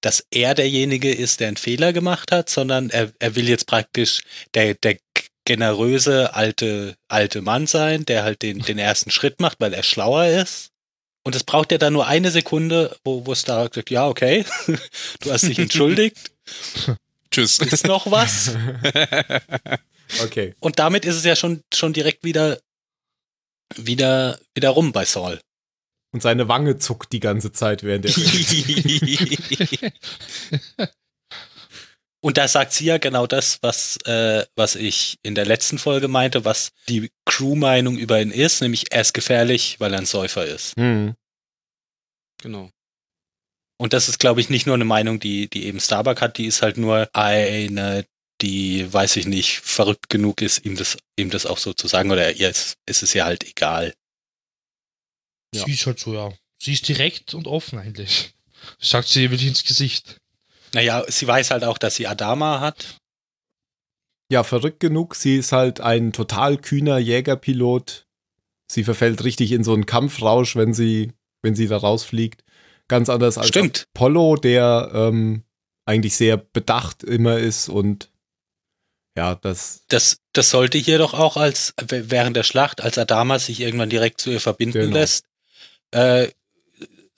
dass er derjenige ist, der einen Fehler gemacht hat, sondern er, er will jetzt praktisch der, der generöse alte, alte Mann sein, der halt den, den ersten Schritt macht, weil er schlauer ist. Und es braucht ja dann nur eine Sekunde, wo, wo Stark sagt, ja, okay, du hast dich entschuldigt, Tschüss. ist noch was? Okay. Und damit ist es ja schon, schon direkt wieder, wieder, wieder rum bei Saul. Und seine Wange zuckt die ganze Zeit während der. Und da sagt sie ja genau das, was, äh, was ich in der letzten Folge meinte, was die Crew-Meinung über ihn ist, nämlich er ist gefährlich, weil er ein Säufer ist. hm. Genau. Und das ist, glaube ich, nicht nur eine Meinung, die, die eben Starbuck hat, die ist halt nur eine, die, weiß ich nicht, verrückt genug ist, ihm das, ihm das auch so zu sagen, oder ihr ist, ist es ja halt egal. Ja. Sie ist halt so, ja. Sie ist direkt und offen eigentlich. Das sagt sie wirklich ins Gesicht. Naja, sie weiß halt auch, dass sie Adama hat. Ja, verrückt genug. Sie ist halt ein total kühner Jägerpilot. Sie verfällt richtig in so einen Kampfrausch, wenn sie, wenn sie da rausfliegt. Ganz anders als Stimmt. Apollo, der ähm, eigentlich sehr bedacht immer ist und ja, das Das, das sollte hier doch auch als während der Schlacht, als Adama sich irgendwann direkt zu ihr verbinden Genau. lässt, äh,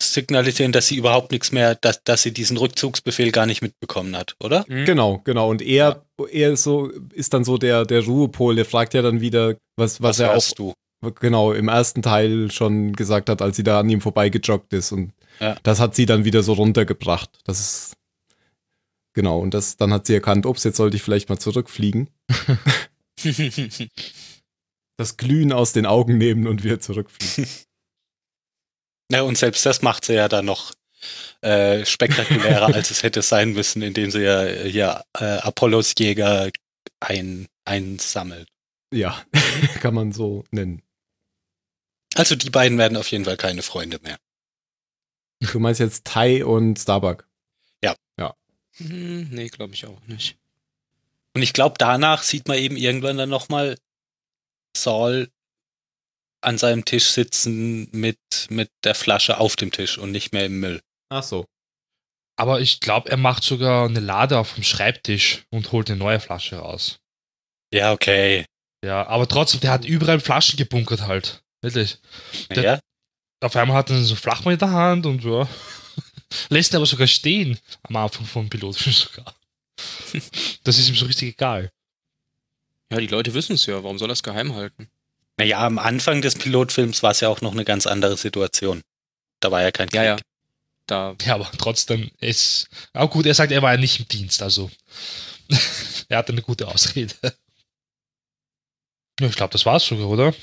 signalisieren, dass sie überhaupt nichts mehr, dass, dass sie diesen Rückzugsbefehl gar nicht mitbekommen hat, oder? Mhm. Genau, genau. Und er, er ist so, ist dann so der, der Ruhepol, der fragt ja dann wieder, was, was, er auch du? genau im ersten Teil schon gesagt hat, als sie da an ihm vorbeigejoggt ist. Und Ja. das hat sie dann wieder so runtergebracht. Das ist genau, und das, dann hat sie erkannt, ups, jetzt sollte ich vielleicht mal zurückfliegen. Das Glühen aus den Augen nehmen und wieder zurückfliegen. Ja, und selbst das macht sie ja dann noch äh, spektakulärer, als es hätte sein müssen, indem sie ja hier äh, Apollos Jäger ein, einsammelt. ja, kann man so nennen. Also die beiden werden auf jeden Fall keine Freunde mehr. Du meinst jetzt Tai und Starbuck. Hm, nee, glaube ich auch nicht. Und ich glaube, danach sieht man eben irgendwann dann nochmal Saul an seinem Tisch sitzen mit, mit der Flasche auf dem Tisch und nicht mehr im Müll. Ach so. Aber ich glaube, er macht sogar eine Lade auf dem Schreibtisch und holt eine neue Flasche raus. Ja, okay. Ja, aber trotzdem, der hat überall Flaschen gebunkert halt. Wirklich. Der- Ja, Auf einmal hat er so Flachmann in der Hand und ja. Lässt ihn aber sogar stehen. Am Anfang vom Pilotfilm sogar. Das ist ihm so richtig egal. Ja, die Leute wissen es ja. Warum soll er es geheim halten? Naja, am Anfang des Pilotfilms war es ja auch noch eine ganz andere Situation. Da war ja kein Krieg. Ja, ja. Da, Ja, aber trotzdem ist. Auch gut, er sagt, er war ja nicht im Dienst, also. er hatte eine gute Ausrede. Ja, ich glaube, das war's sogar, oder?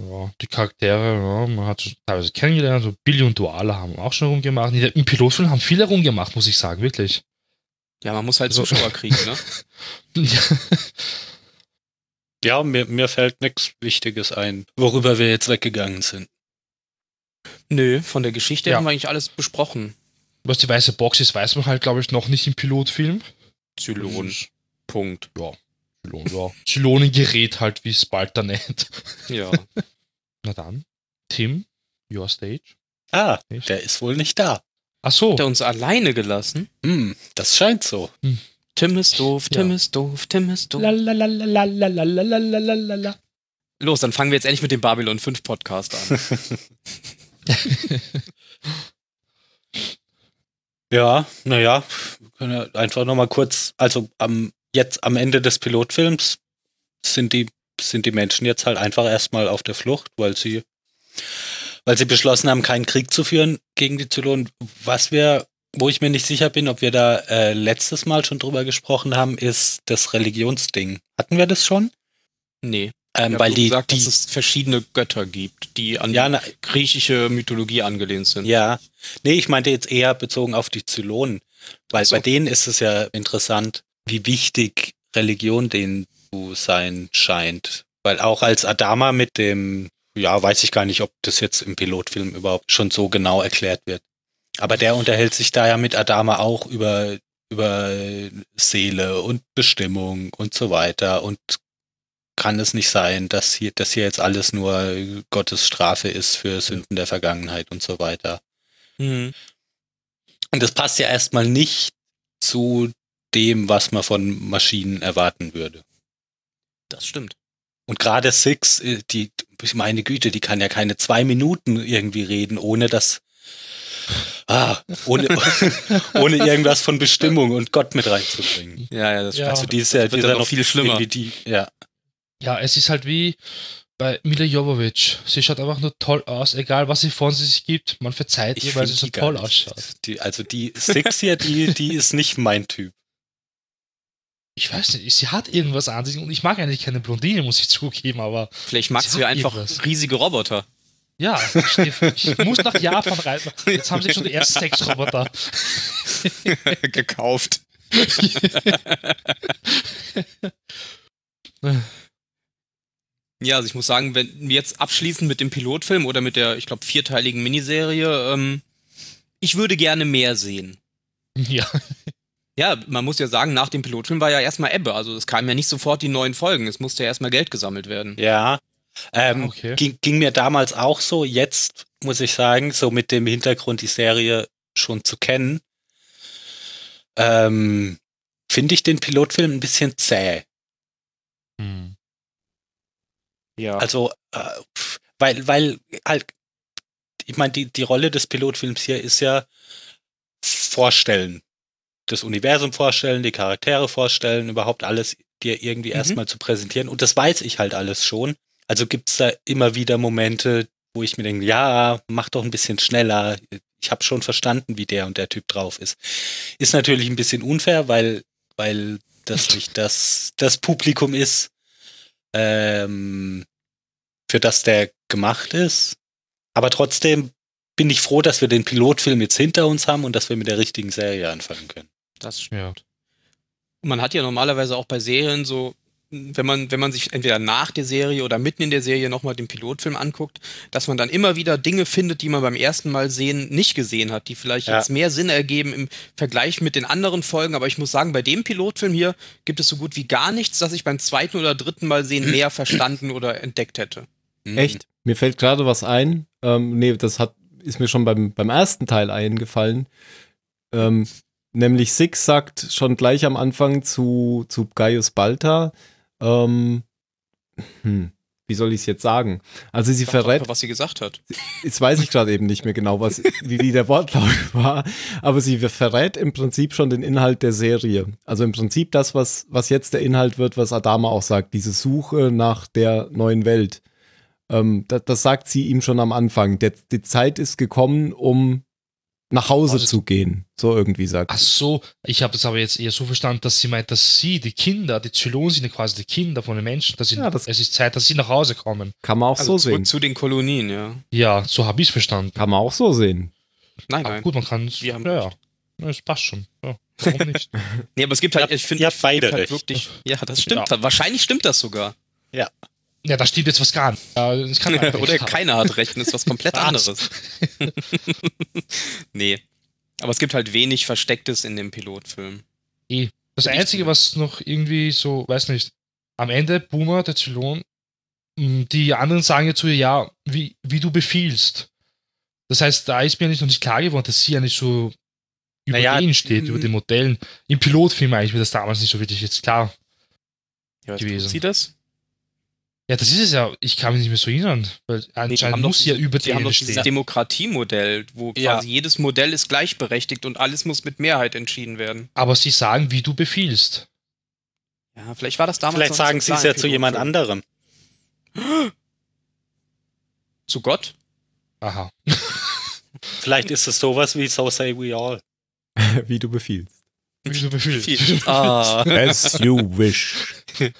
Ja, die Charaktere, ja, man hat teilweise kennengelernt, so Billy und Duale haben auch schon rumgemacht. Im Pilotfilm haben viele rumgemacht, muss ich sagen, wirklich. ja, man muss halt So. Zuschauer kriegen, ne? Ja, Ja, mir, mir fällt nichts Wichtiges ein, worüber wir jetzt weggegangen sind. Nö, von der Geschichte Ja. haben wir eigentlich alles besprochen. Was die weiße Box ist, weiß man halt, glaube ich, noch nicht im Pilotfilm. Zylon. Punkt. Zylon, ja. Zylonengerät halt, wie es bald da nennt. Ja. Na dann, Tim, your stage. Ah, Nicht? der ist wohl nicht da. Ach so, Hat er uns alleine gelassen? Hm, das scheint so. Tim ist doof, Tim ja. ist doof, Tim ist doof. Lalalala. Los, dann fangen wir jetzt endlich mit dem Babylon 5 Podcast an. ja, naja, wir können ja einfach nochmal kurz, also am, jetzt am Ende des Pilotfilms sind die, sind die Menschen jetzt halt einfach erstmal auf der Flucht, weil sie, weil sie beschlossen haben, keinen Krieg zu führen gegen die Zylonen, was wir wo ich mir nicht sicher bin, ob wir da äh, letztes Mal schon drüber gesprochen haben, ist das Religionsding. Hatten wir das schon? Nee. Ähm, Ich weil die, gesagt, die dass es verschiedene Götter gibt, die an ja, na, die griechische Mythologie angelehnt sind. Ja, nee, ich meinte jetzt eher bezogen auf die Zylonen, weil so. bei denen ist es ja interessant, wie wichtig Religion denen zu sein scheint. Weil auch als Adama mit dem, ja, weiß ich gar nicht, ob das jetzt im Pilotfilm überhaupt schon so genau erklärt wird. Aber der unterhält sich da ja mit Adama auch über, über Seele und Bestimmung und so weiter und kann es nicht sein, dass hier, dass hier jetzt alles nur Gottes Strafe ist für Sünden der Vergangenheit und so weiter. Mhm. Und das passt ja erstmal nicht zu dem, was man von Maschinen erwarten würde. Das stimmt. Und gerade Six, äh, die, meine Güte, die kann ja keine zwei Minuten irgendwie reden, ohne dass, ah, ohne, ohne irgendwas von Bestimmung und Gott mit reinzubringen. Ja, ja, das Ja. Also die ist ja, die wird ist ja noch viel schlimmer. Die, ja, Ja, es ist halt wie, bei Mila Jovovich. Sie schaut einfach nur toll aus, egal was sie von sich gibt. Man verzeiht ihr, weil sie so toll ausschaut. Die, also die Six hier, die, die ist nicht mein Typ. Ich weiß nicht, sie hat irgendwas an sich und ich mag eigentlich keine Blondine, muss ich zugeben, aber Vielleicht magst Sie du ja einfach irgendwas. riesige Roboter. Ja, ich, muss nach Japan reisen. Jetzt haben sie schon die ersten Sexroboter. Gekauft. Ja, also ich muss sagen, wenn wir jetzt abschließen mit dem Pilotfilm oder mit der, ich glaube, vierteiligen Miniserie, ähm, ich würde gerne mehr sehen. Ja, Ja, man muss ja sagen, nach dem Pilotfilm war ja erstmal Ebbe. Also es kamen ja nicht sofort die neuen Folgen. Es musste ja erstmal Geld gesammelt werden. Ja. Ähm, Okay. ging, ging mir damals auch so. Jetzt muss ich sagen, so mit dem Hintergrund, die Serie schon zu kennen, ähm, finde ich den Pilotfilm ein bisschen zäh. Hm. Ja. Also, äh, weil, weil halt, ich meine, die, die Rolle des Pilotfilms hier ist ja vorstellen. Das Universum vorstellen, die Charaktere vorstellen, überhaupt alles dir irgendwie Mhm. erstmal zu präsentieren. Und das weiß ich halt alles schon. Also gibt's da immer wieder Momente, wo ich mir denke, ja, mach doch ein bisschen schneller. Ich habe schon verstanden, wie der und der Typ drauf ist. Ist natürlich ein bisschen unfair, weil, weil das nicht das, das Publikum ist, ähm, für das der gemacht ist. Aber trotzdem bin ich froh, dass wir den Pilotfilm jetzt hinter uns haben und dass wir mit der richtigen Serie anfangen können. das Ja. man hat ja normalerweise auch bei Serien so, wenn man, wenn man sich entweder nach der Serie oder mitten in der Serie nochmal den Pilotfilm anguckt, dass man dann immer wieder Dinge findet, die man beim ersten Mal sehen nicht gesehen hat, die vielleicht Ja. jetzt mehr Sinn ergeben im Vergleich mit den anderen Folgen. Aber ich muss sagen, bei dem Pilotfilm hier gibt es so gut wie gar nichts, das ich beim zweiten oder dritten Mal sehen mehr verstanden oder entdeckt hätte. Mhm. Echt? Mir fällt gerade was ein. Ähm, nee, das hat, ist mir schon beim, beim ersten Teil eingefallen. Ähm, nämlich Six sagt schon gleich am Anfang zu, zu Gaius Balta, ähm, hm, wie soll ich es jetzt sagen? Also sie verrät, einfach, was sie gesagt hat. jetzt weiß ich gerade eben nicht mehr genau, was, wie, wie der Wortlaut war, aber sie verrät im Prinzip schon den Inhalt der Serie. Also im Prinzip das, was, was jetzt der Inhalt wird, was Adama auch sagt, diese Suche nach der neuen Welt. Ähm, das, das sagt sie ihm schon am Anfang. Der, die Zeit ist gekommen, um nach Hause Also- zu gehen. So irgendwie sagt Ach so, ich habe das aber jetzt eher so verstanden, dass sie meint, dass sie, die Kinder, die Zylonen sind ja quasi die Kinder von den Menschen, dass sie, Ja, das- es ist Zeit, dass sie nach Hause kommen. Kann man auch Also so zurück sehen. zu den Kolonien, ja. Ja, so habe ich es verstanden. Kann man auch so sehen. Nein, Aber nein. gut, man kann es. Wir haben Ja, ja. Ja, Es passt schon. Ja, warum nicht? Nee, aber es gibt halt, ich finde, ihr habt beide halt recht. wirklich. Ja, das stimmt. Ja. Wahrscheinlich stimmt das sogar. ja, da stimmt jetzt was gar nicht. Ja, Oder keiner hat recht, das ist was komplett anderes. nee. Aber es gibt halt wenig Verstecktes in dem Pilotfilm. Das Einzige, was noch irgendwie so, weiß nicht, am Ende, Boomer, der Zylon, mh, die anderen sagen ja zu ihr, ja, wie, wie du befiehlst. Das heißt, da ist mir nicht noch nicht klar geworden, dass sie ja nicht so über Naja, denen steht, mm. über den Modellen. Im Pilotfilm eigentlich mir das damals nicht so wirklich jetzt klar. Ja, Gewesen. tut sie das? Ja, das ist es ja. Ich kann mich nicht mehr so erinnern, weil Nee, anscheinend muss sie ja über die haben doch dieses. Demokratiemodell, wo Ja. quasi jedes Modell ist gleichberechtigt und alles muss mit Mehrheit entschieden werden. Aber sie sagen, wie du befiehlst. Ja, vielleicht war das damals Vielleicht sagen sie es ja zu jemand anderem. Zu Gott? Aha. Vielleicht ist es sowas wie So Say We All. wie du befiehlst. Wie du befiehlst. ah, As you wish.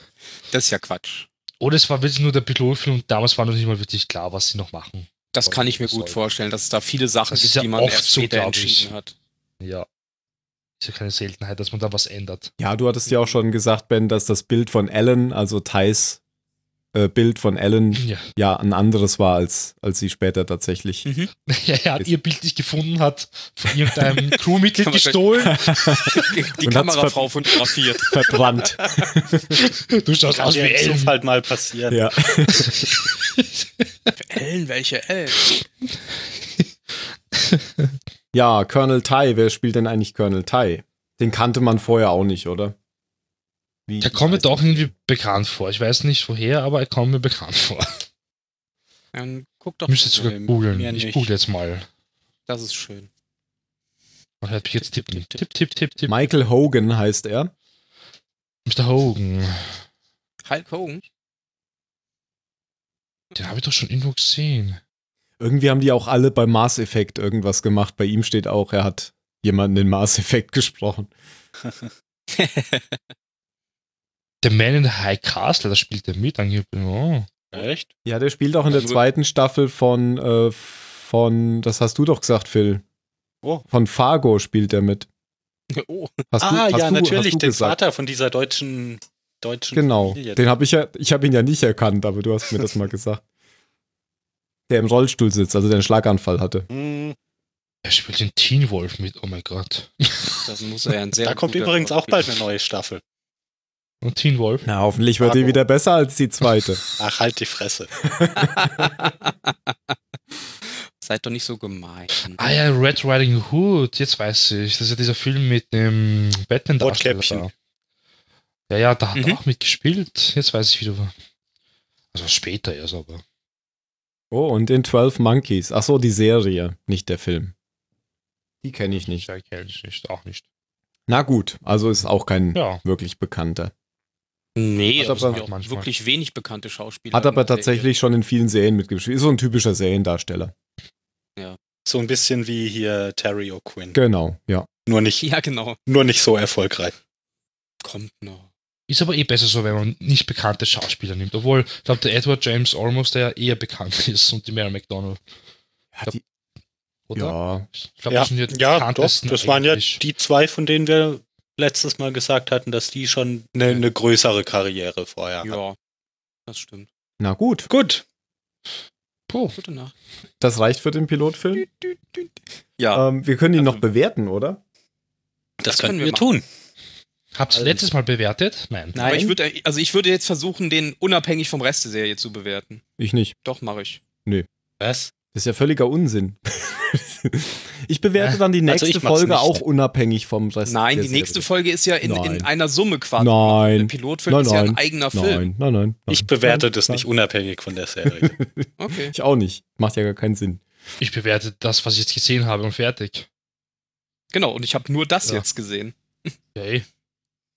das ist ja Quatsch. Oder es war wirklich nur der Pilotfilm und damals war noch nicht mal wirklich klar, was sie noch machen. Das kann ich mir gut Soll. vorstellen, dass es da viele Sachen Das gibt, ja die man oft erst so, später ich. entschieden hat. Ja. Ist ja keine Seltenheit, dass man da was ändert. Ja, du hattest ja auch schon gesagt, Ben, dass das Bild von Alan, also Thais äh, Bild von Alan, Ja. ja ein anderes war, als, als sie später tatsächlich. Mhm. er hat ihr Bild nicht gefunden, hat von irgendeinem Crewmitglied gestohlen. Die Und hat's Kamerafrau fotografiert. verbrannt. Du schaust Kann aus wie Ellen. Zufall mal passieren. ja. Ellen, welche Ellen? ja, Colonel Tai, wer spielt denn eigentlich Colonel Tai? Den kannte man vorher auch nicht, oder? Wie, Der kommt mir doch irgendwie bekannt vor. Ich weiß nicht woher, aber er kommt mir bekannt vor. Dann guck doch. Ich müsste jetzt sogar googeln. mir Ich nicht. google jetzt mal. Das ist schön. Man hört mich jetzt Tipp, tippen. tipp, Tipp, tipp, tipp, tipp. Michael Hogan heißt er. Mr. Hogan. Hulk Hogan? Den habe ich doch schon irgendwo gesehen. Irgendwie haben die auch alle bei Mass Effect irgendwas gemacht. Bei ihm steht auch, er hat jemanden in Mass Effect gesprochen. Der Man in the High Castle, da spielt er mit. angeblich. Oh. Echt? Ja, der spielt auch in der Also- zweiten Staffel von, äh, von, das hast du doch gesagt, Phil. Oh. Von Fargo spielt er mit. Oh, Hast du, ah, hast ja, du, natürlich, den gesagt. Vater von dieser deutschen, deutschen Genau. Familie. Den habe ich ja, ich habe ihn ja nicht erkannt, aber du hast mir das mal gesagt. Der im Rollstuhl sitzt, also der einen Schlaganfall hatte. Hm, Er spielt den Teen Wolf mit. Oh mein Gott. das muss er ja ein sehr da kommt übrigens auch bald eine neue Staffel. Und Teen Wolf. Na, hoffentlich wird die Fargo. wieder besser als die zweite. Ach, halt die Fresse. Seid doch nicht so gemein. Ah ja, Red Riding Hood, jetzt weiß ich. Das ist ja dieser Film mit dem batman Rotkäppchen. da. Ja, ja, da hat Mhm. er auch mitgespielt. Jetzt weiß ich wieder. Also später erst, aber. Oh, und in 12 Monkeys. Ach so, die Serie, nicht der Film. Die kenne ich nicht. Ja, kenn ich nicht, auch nicht. Na gut, also ist auch kein Ja. wirklich bekannter. Nee, Hat aber ja auch Manchmal. wirklich wenig bekannte Schauspieler. Hat aber tatsächlich schon in vielen Serien mitgespielt. Ist so ein typischer Seriendarsteller. So ein bisschen wie hier Terry O'Quinn. Genau, ja. Nur nicht, Ja, genau. nur nicht so erfolgreich. Kommt noch. Ist aber eh besser so, wenn man nicht bekannte Schauspieler nimmt. Obwohl, ich glaube, der Edward James Olmos, der eher bekannt ist und die Mary McDonald. Ja, die, Oder? ja. Ich glaube, Ja, das sind die ja doch. Das waren ja die zwei, von denen wir letztes Mal gesagt hatten, dass die schon eine, eine größere Karriere vorher hatten. Ja, das stimmt. Na gut, Gut. Puh. Gute Nacht. das reicht für den Pilotfilm. Ja, Ähm, wir können ihn Also- noch bewerten, oder? Das, Das können können wir wir tun. Habt ihr Also- letztes Mal bewertet? Nein. Nein. aber ich würde, also ich würde jetzt versuchen, den unabhängig vom Rest der Serie zu bewerten. Ich nicht. Doch, mache ich. Was? Das ist ja völliger Unsinn. ich bewerte dann die Also nächste mach's Folge nicht. auch unabhängig vom Rest. Nein, der die nächste Serie. Folge ist ja in, in Nein. einer Summe quasi. Nein. Der Pilotfilm Nein, ist ja ein nein. eigener Film. Nein, nein, nein. nein. Ich bewerte nein, das nein. nicht unabhängig von der Serie. Okay. Ich auch nicht. Macht ja gar keinen Sinn. Ich bewerte das, was ich jetzt gesehen habe und fertig. Genau, und ich habe nur das Ja. jetzt gesehen. Okay.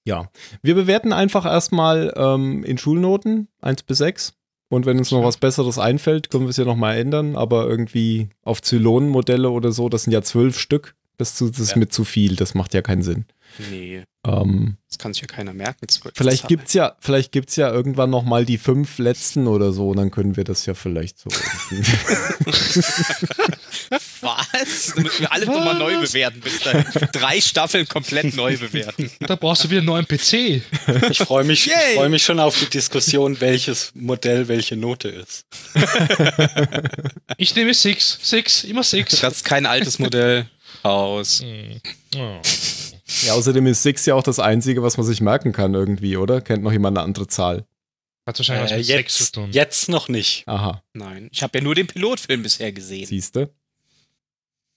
Ja. Wir bewerten einfach erstmal ähm, in Schulnoten 1 bis 6. Und wenn uns noch was Besseres einfällt, können wir es ja nochmal ändern. Aber irgendwie auf Zylonenmodelle oder so, das sind ja zwölf Stück. Das, zu- das ist Ja. mit zu viel. Das macht ja keinen Sinn. Nee, Ähm, das kann sich ja keiner merken. Vielleicht Zahlen. gibt's ja, vielleicht gibt's ja irgendwann noch mal die fünf letzten oder so. Und dann können wir das ja vielleicht so. Was? Dann müssen wir alle nochmal neu bewerten. Bis dahin. Drei Staffeln komplett neu bewerten. Da brauchst du wieder einen neuen PC. Ich freue mich, ich freu mich schon auf die Diskussion, welches Modell welche Note ist. Ich nehme Six. Six, immer Six. Das ist kein altes Modell. Aus. Hm. Oh. Ja, außerdem ist six ja auch das einzige, was man sich merken kann irgendwie, oder? Kennt noch jemand eine andere Zahl? Hat wahrscheinlich was Äh, mit Sex zu jetzt, tun. jetzt noch nicht. Aha, Nein, ich habe ja nur den Pilotfilm bisher gesehen. siehste.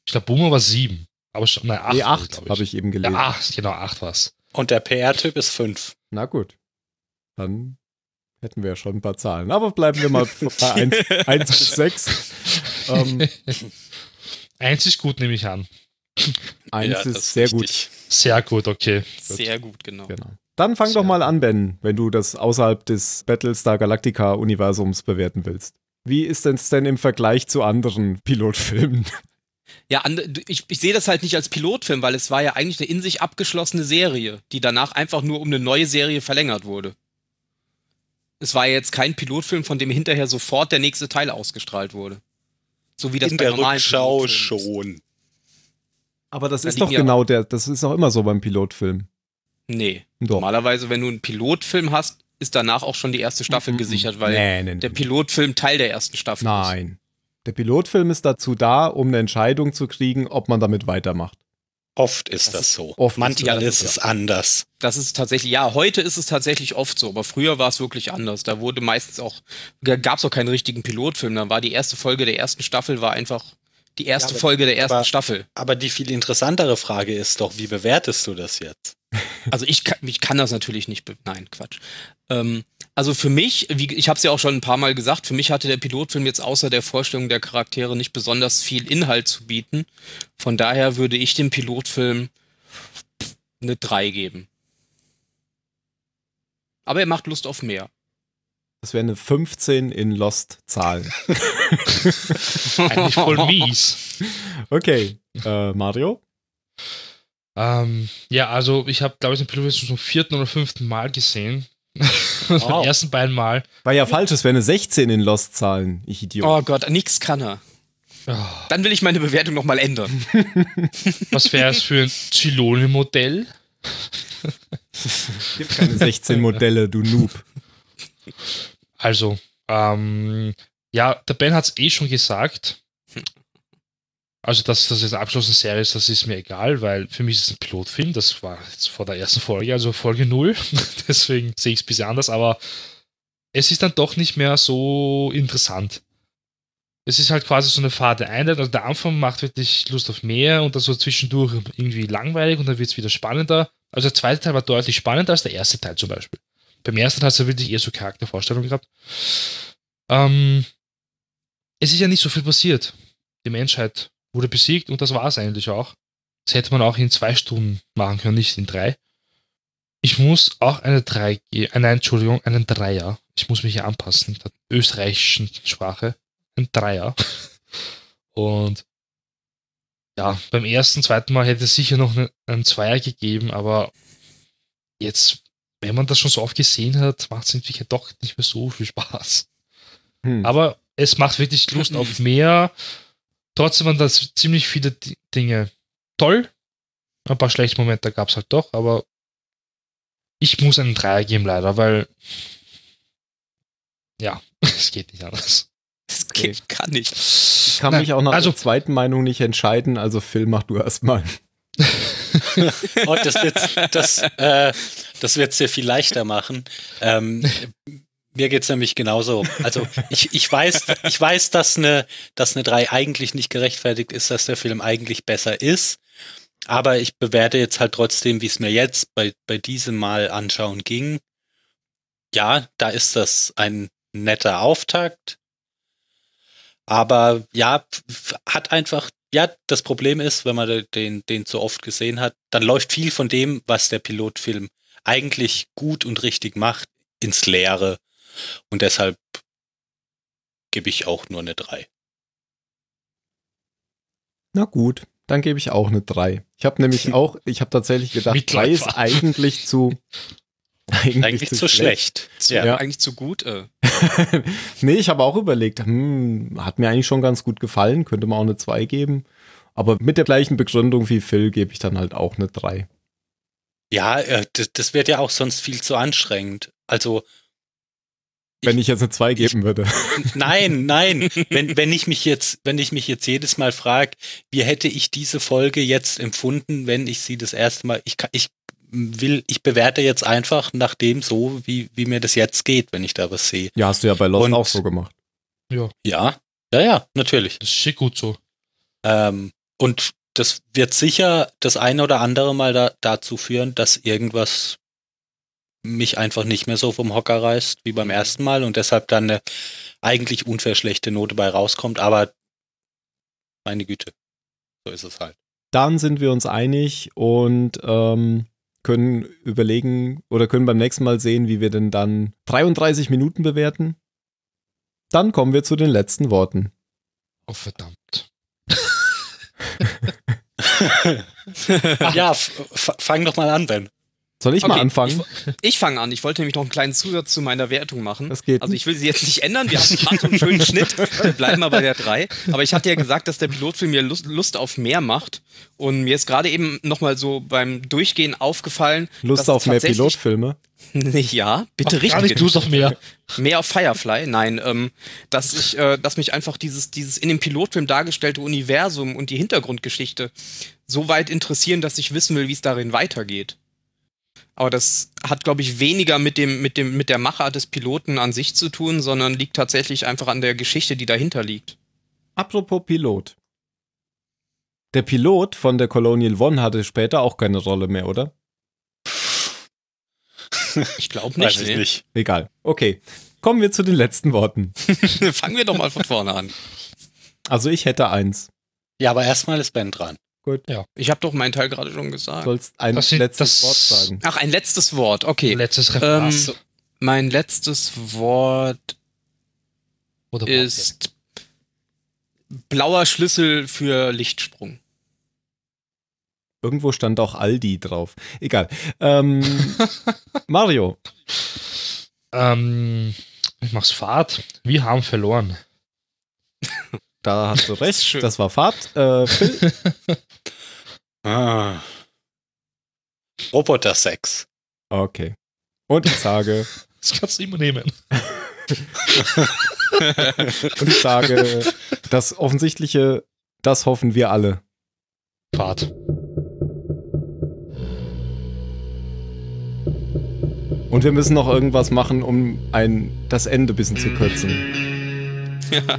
Ich glaube, Boomer war sieben. Aber schon, nein, acht. Nee, war es, acht glaub habe ich eben gelesen. Ja, acht, genau, acht war's. Und der PR-Typ ist 5. Na gut. Dann hätten wir ja schon ein paar Zahlen. Aber bleiben wir mal bei 1, 1 bis 6. Ähm, Eins ist gut, nehme ich an. 1 ist sehr gut. Sehr gut, okay. Gut. Sehr gut, genau. Genau. Dann fang Sehr doch mal an, Ben, wenn du das außerhalb des Battlestar Galactica-Universums bewerten willst. Wie ist es denn im Vergleich zu anderen Pilotfilmen? Ja, ich, ich sehe das halt nicht als Pilotfilm, weil es war ja eigentlich eine in sich abgeschlossene Serie, die danach einfach nur um eine neue Serie verlängert wurde. Es war ja jetzt kein Pilotfilm, von dem hinterher sofort der nächste Teil ausgestrahlt wurde. So wie das In bei der normalen Rückschau Pilotfilmen ist. Aber das Da ist doch ja- genau der, das ist auch immer so beim Pilotfilm. Nee. Doch. Normalerweise, wenn du einen Pilotfilm hast, ist danach auch schon die erste Staffel gesichert, weil nee, nee, nee. der Pilotfilm Teil der ersten Staffel ist. Nein. Der Pilotfilm ist dazu da, um eine Entscheidung zu kriegen, ob man damit weitermacht. Oft ist Das das, ist- so. oft ist Manchmal das- ist es anders. Das ist tatsächlich, ja, heute ist es tatsächlich oft so, aber früher war es wirklich anders. Da wurde meistens auch, gab es auch keinen richtigen Pilotfilm. Dann war die erste Folge der ersten Staffel, war einfach die erste Ja, Folge der ersten aber- Staffel. Aber die viel interessantere Frage ist doch, wie bewertest du das jetzt? Also ich kann, ich kann das natürlich nicht, nein, Quatsch. Ähm, also für mich, wie, ich habe es ja auch schon ein paar Mal gesagt, für mich hatte der Pilotfilm jetzt außer der Vorstellung der Charaktere nicht besonders viel Inhalt zu bieten. Von daher würde ich dem Pilotfilm eine 3 geben. Aber er macht Lust auf mehr. Das wäre eine 15 in Lost-Zahlen. Eigentlich voll mies. Okay, äh, Mario? Ähm, ja, also ich habe, glaube ich, den Pilot schon zum vierten oder fünften Mal gesehen. Und beim Wow. ersten beiden Mal. War ja falsch, es wäre eine 16 in Lost-Zahlen, ich Idiot. Oh Gott, nix kann er. Oh, Dann will ich meine Bewertung nochmal ändern. was wäre es für ein Zylone-Modell? gibt keine 16 Modelle, du Noob. Also, ähm, ja, der Ben hat es eh schon gesagt. Also, dass das jetzt abgeschlossene Serie ist, das ist mir egal, weil für mich ist es ein Pilotfilm. Das war jetzt vor der ersten Folge, also Folge 0. Deswegen sehe ich es ein bisschen anders, aber es ist dann doch nicht mehr so interessant. Es ist halt quasi so eine Fahrt Einheit. Also der Anfang macht wirklich Lust auf mehr und dann so zwischendurch irgendwie langweilig und dann wird es wieder spannender. Also der zweite Teil war deutlich spannender als der erste Teil zum Beispiel. Beim ersten hast du wirklich eher so Charaktervorstellungen gehabt. Ähm, es ist ja nicht so viel passiert. Die Menschheit wurde besiegt und das war es eigentlich auch. Das hätte man auch in zwei Stunden machen können, nicht in drei. Ich muss auch eine 3 geben, äh, nein, Entschuldigung, einen Dreier. Ich muss mich hier anpassen, der österreichischen Sprache. Ein Dreier. Und ja, beim ersten, zweiten Mal hätte es sicher noch einen Zweier gegeben, aber jetzt, wenn man das schon so oft gesehen hat, macht es natürlich doch nicht mehr so viel Spaß. Hm. Aber es macht wirklich Lust auf mehr. Trotzdem waren das ziemlich viele Di- Dinge toll. Ein paar schlechte Momente gab es halt doch, aber ich muss einen Dreier geben, leider, weil ja, es geht nicht anders. Das geht, kann nicht. ich kann Nein, mich auch nach also- der zweiten Meinung nicht entscheiden, also Phil, mach du erstmal. Oh, das wird das, äh, das wird sehr viel leichter machen. Ähm, mir geht's nämlich genauso. Also ich, ich weiß, ich weiß, dass eine, dass eine 3 eigentlich nicht gerechtfertigt ist, dass der Film eigentlich besser ist. Aber ich bewerte jetzt halt trotzdem, wie es mir jetzt bei, bei diesem Mal anschauen ging. Ja, da ist das ein netter Auftakt. Aber ja, hat einfach, ja, das Problem ist, wenn man de- den, den zu oft gesehen hat, dann läuft viel von dem, was der Pilotfilm eigentlich gut und richtig macht, ins Leere. Und deshalb gebe ich auch nur eine 3. Na gut, dann gebe ich auch eine 3. Ich habe nämlich auch, ich habe tatsächlich gedacht, 3 ist eigentlich zu eigentlich, Eigentlich zu schlecht. Ja. Ja. Eigentlich zu gut. Äh. nee, ich habe auch überlegt, hm, hat mir eigentlich schon ganz gut gefallen, könnte man auch eine 2 geben. Aber mit der gleichen Begründung wie Phil gebe ich dann halt auch eine 3. Ja, äh, das, das wird ja auch sonst viel zu anstrengend. Also, Wenn ich jetzt eine 2 geben würde. nein, nein. wenn, wenn ich mich jetzt, wenn ich mich jetzt jedes Mal frage, wie hätte ich diese Folge jetzt empfunden, wenn ich sie das erste Mal, ich ich will, ich bewerte jetzt einfach nach dem so, wie, wie mir das jetzt geht, wenn ich da was sehe. Ja, hast du ja bei Lost Und- auch so gemacht. Ja, ja, ja, natürlich. Das ist schick gut so. Ähm, und das wird sicher das eine oder andere Mal da, dazu führen, dass irgendwas mich einfach nicht mehr so vom Hocker reißt wie beim ersten Mal und deshalb dann eine eigentlich unfair schlechte Note bei rauskommt. Aber meine Güte, so ist es halt. Dann sind wir uns einig und ähm, können überlegen oder können beim nächsten Mal sehen, wie wir denn dann 33 Minuten bewerten. Dann kommen wir zu den letzten Worten. Oh, verdammt. ja, fang doch mal an, Ben. Soll ich mal Okay, anfangen? Ich fange an. Ich wollte nämlich noch einen kleinen Zusatz zu meiner Wertung machen. Das geht Also ich will sie jetzt nicht ändern. Wir haben einen schönen Schnitt. Wir bleiben mal bei der 3. Aber ich hatte ja gesagt, dass der Pilotfilm mir Lust, Lust auf mehr macht. Und mir ist gerade eben nochmal so beim Durchgehen aufgefallen. Lust dass auf mehr tatsächlich- Pilotfilme? Ja, bitte Ach, richtig. Gar nicht Lust auf mehr. Mehr auf Firefly? Nein, ähm, dass ich, äh, dass mich einfach dieses, dieses in dem Pilotfilm dargestellte Universum und die Hintergrundgeschichte so weit interessieren, dass ich wissen will, wie es darin weitergeht. Aber das hat, glaube ich, weniger mit dem, mit dem, mit der Machart des Piloten an sich zu tun, sondern liegt tatsächlich einfach an der Geschichte, die dahinter liegt. Apropos Pilot. Der Pilot von der Colonial One hatte später auch keine Rolle mehr, oder? Ich glaube Weiß nicht. ich Nee. nicht. Egal. Okay. Kommen wir zu den letzten Worten. Fangen wir doch mal von vorne an. Also ich hätte eins. Ja, aber erstmal ist Ben dran. Gut. Ich habe doch meinen Teil gerade schon gesagt. Sollst ein Das letztes das- Wort sagen. Ach, ein letztes Wort. Okay. Letztes Referat. Ähm. Mein letztes Wort Oder ist blauer Schlüssel für Lichtsprung. Irgendwo stand auch Aldi drauf. Egal. Ähm, Mario. Ähm, ich mach's Fahrt. Wir haben verloren. Da hast du recht. schön. Das war Fahrt. Äh, Phil. Ah. Roboter-Sex. Okay. Und ich sage, Das kannst du immer nehmen. und ich sage, das Offensichtliche, das hoffen wir alle. Fahrt. Und wir müssen noch irgendwas machen, um ein, das Ende ein bisschen zu kürzen. ja.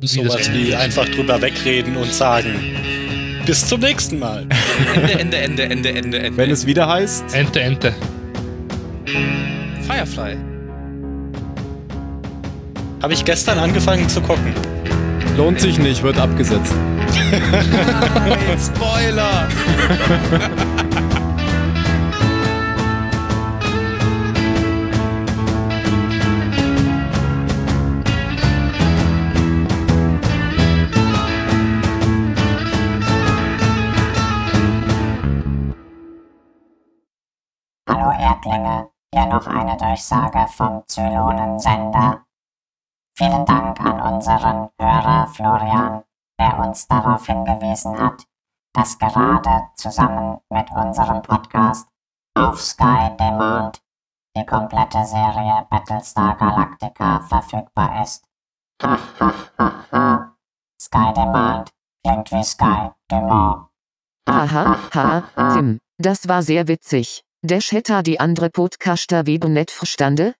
Sowas Ende wie einfach drüber wegreden und sagen, bis zum nächsten Mal. Ende, Ende, Ende, Ende, Ende, Ende. Wenn es wieder heißt, Ente, Ente. Firefly. Habe ich gestern angefangen zu gucken. lohnt sich nicht, wird abgesetzt. Nein, Spoiler! Erdlinge, hier noch eine Durchsage vom Zylonensender. Vielen Dank an unseren Hörer Florian, der uns darauf hingewiesen hat, dass gerade zusammen mit unserem Podcast auf Sky Demand die komplette Serie Battlestar Galactica verfügbar ist. Sky Demand klingt wie Sky Dumont. Haha, ha, Tim, das war sehr witzig. Dash hätte die andere Podcaster wie du nicht verstande?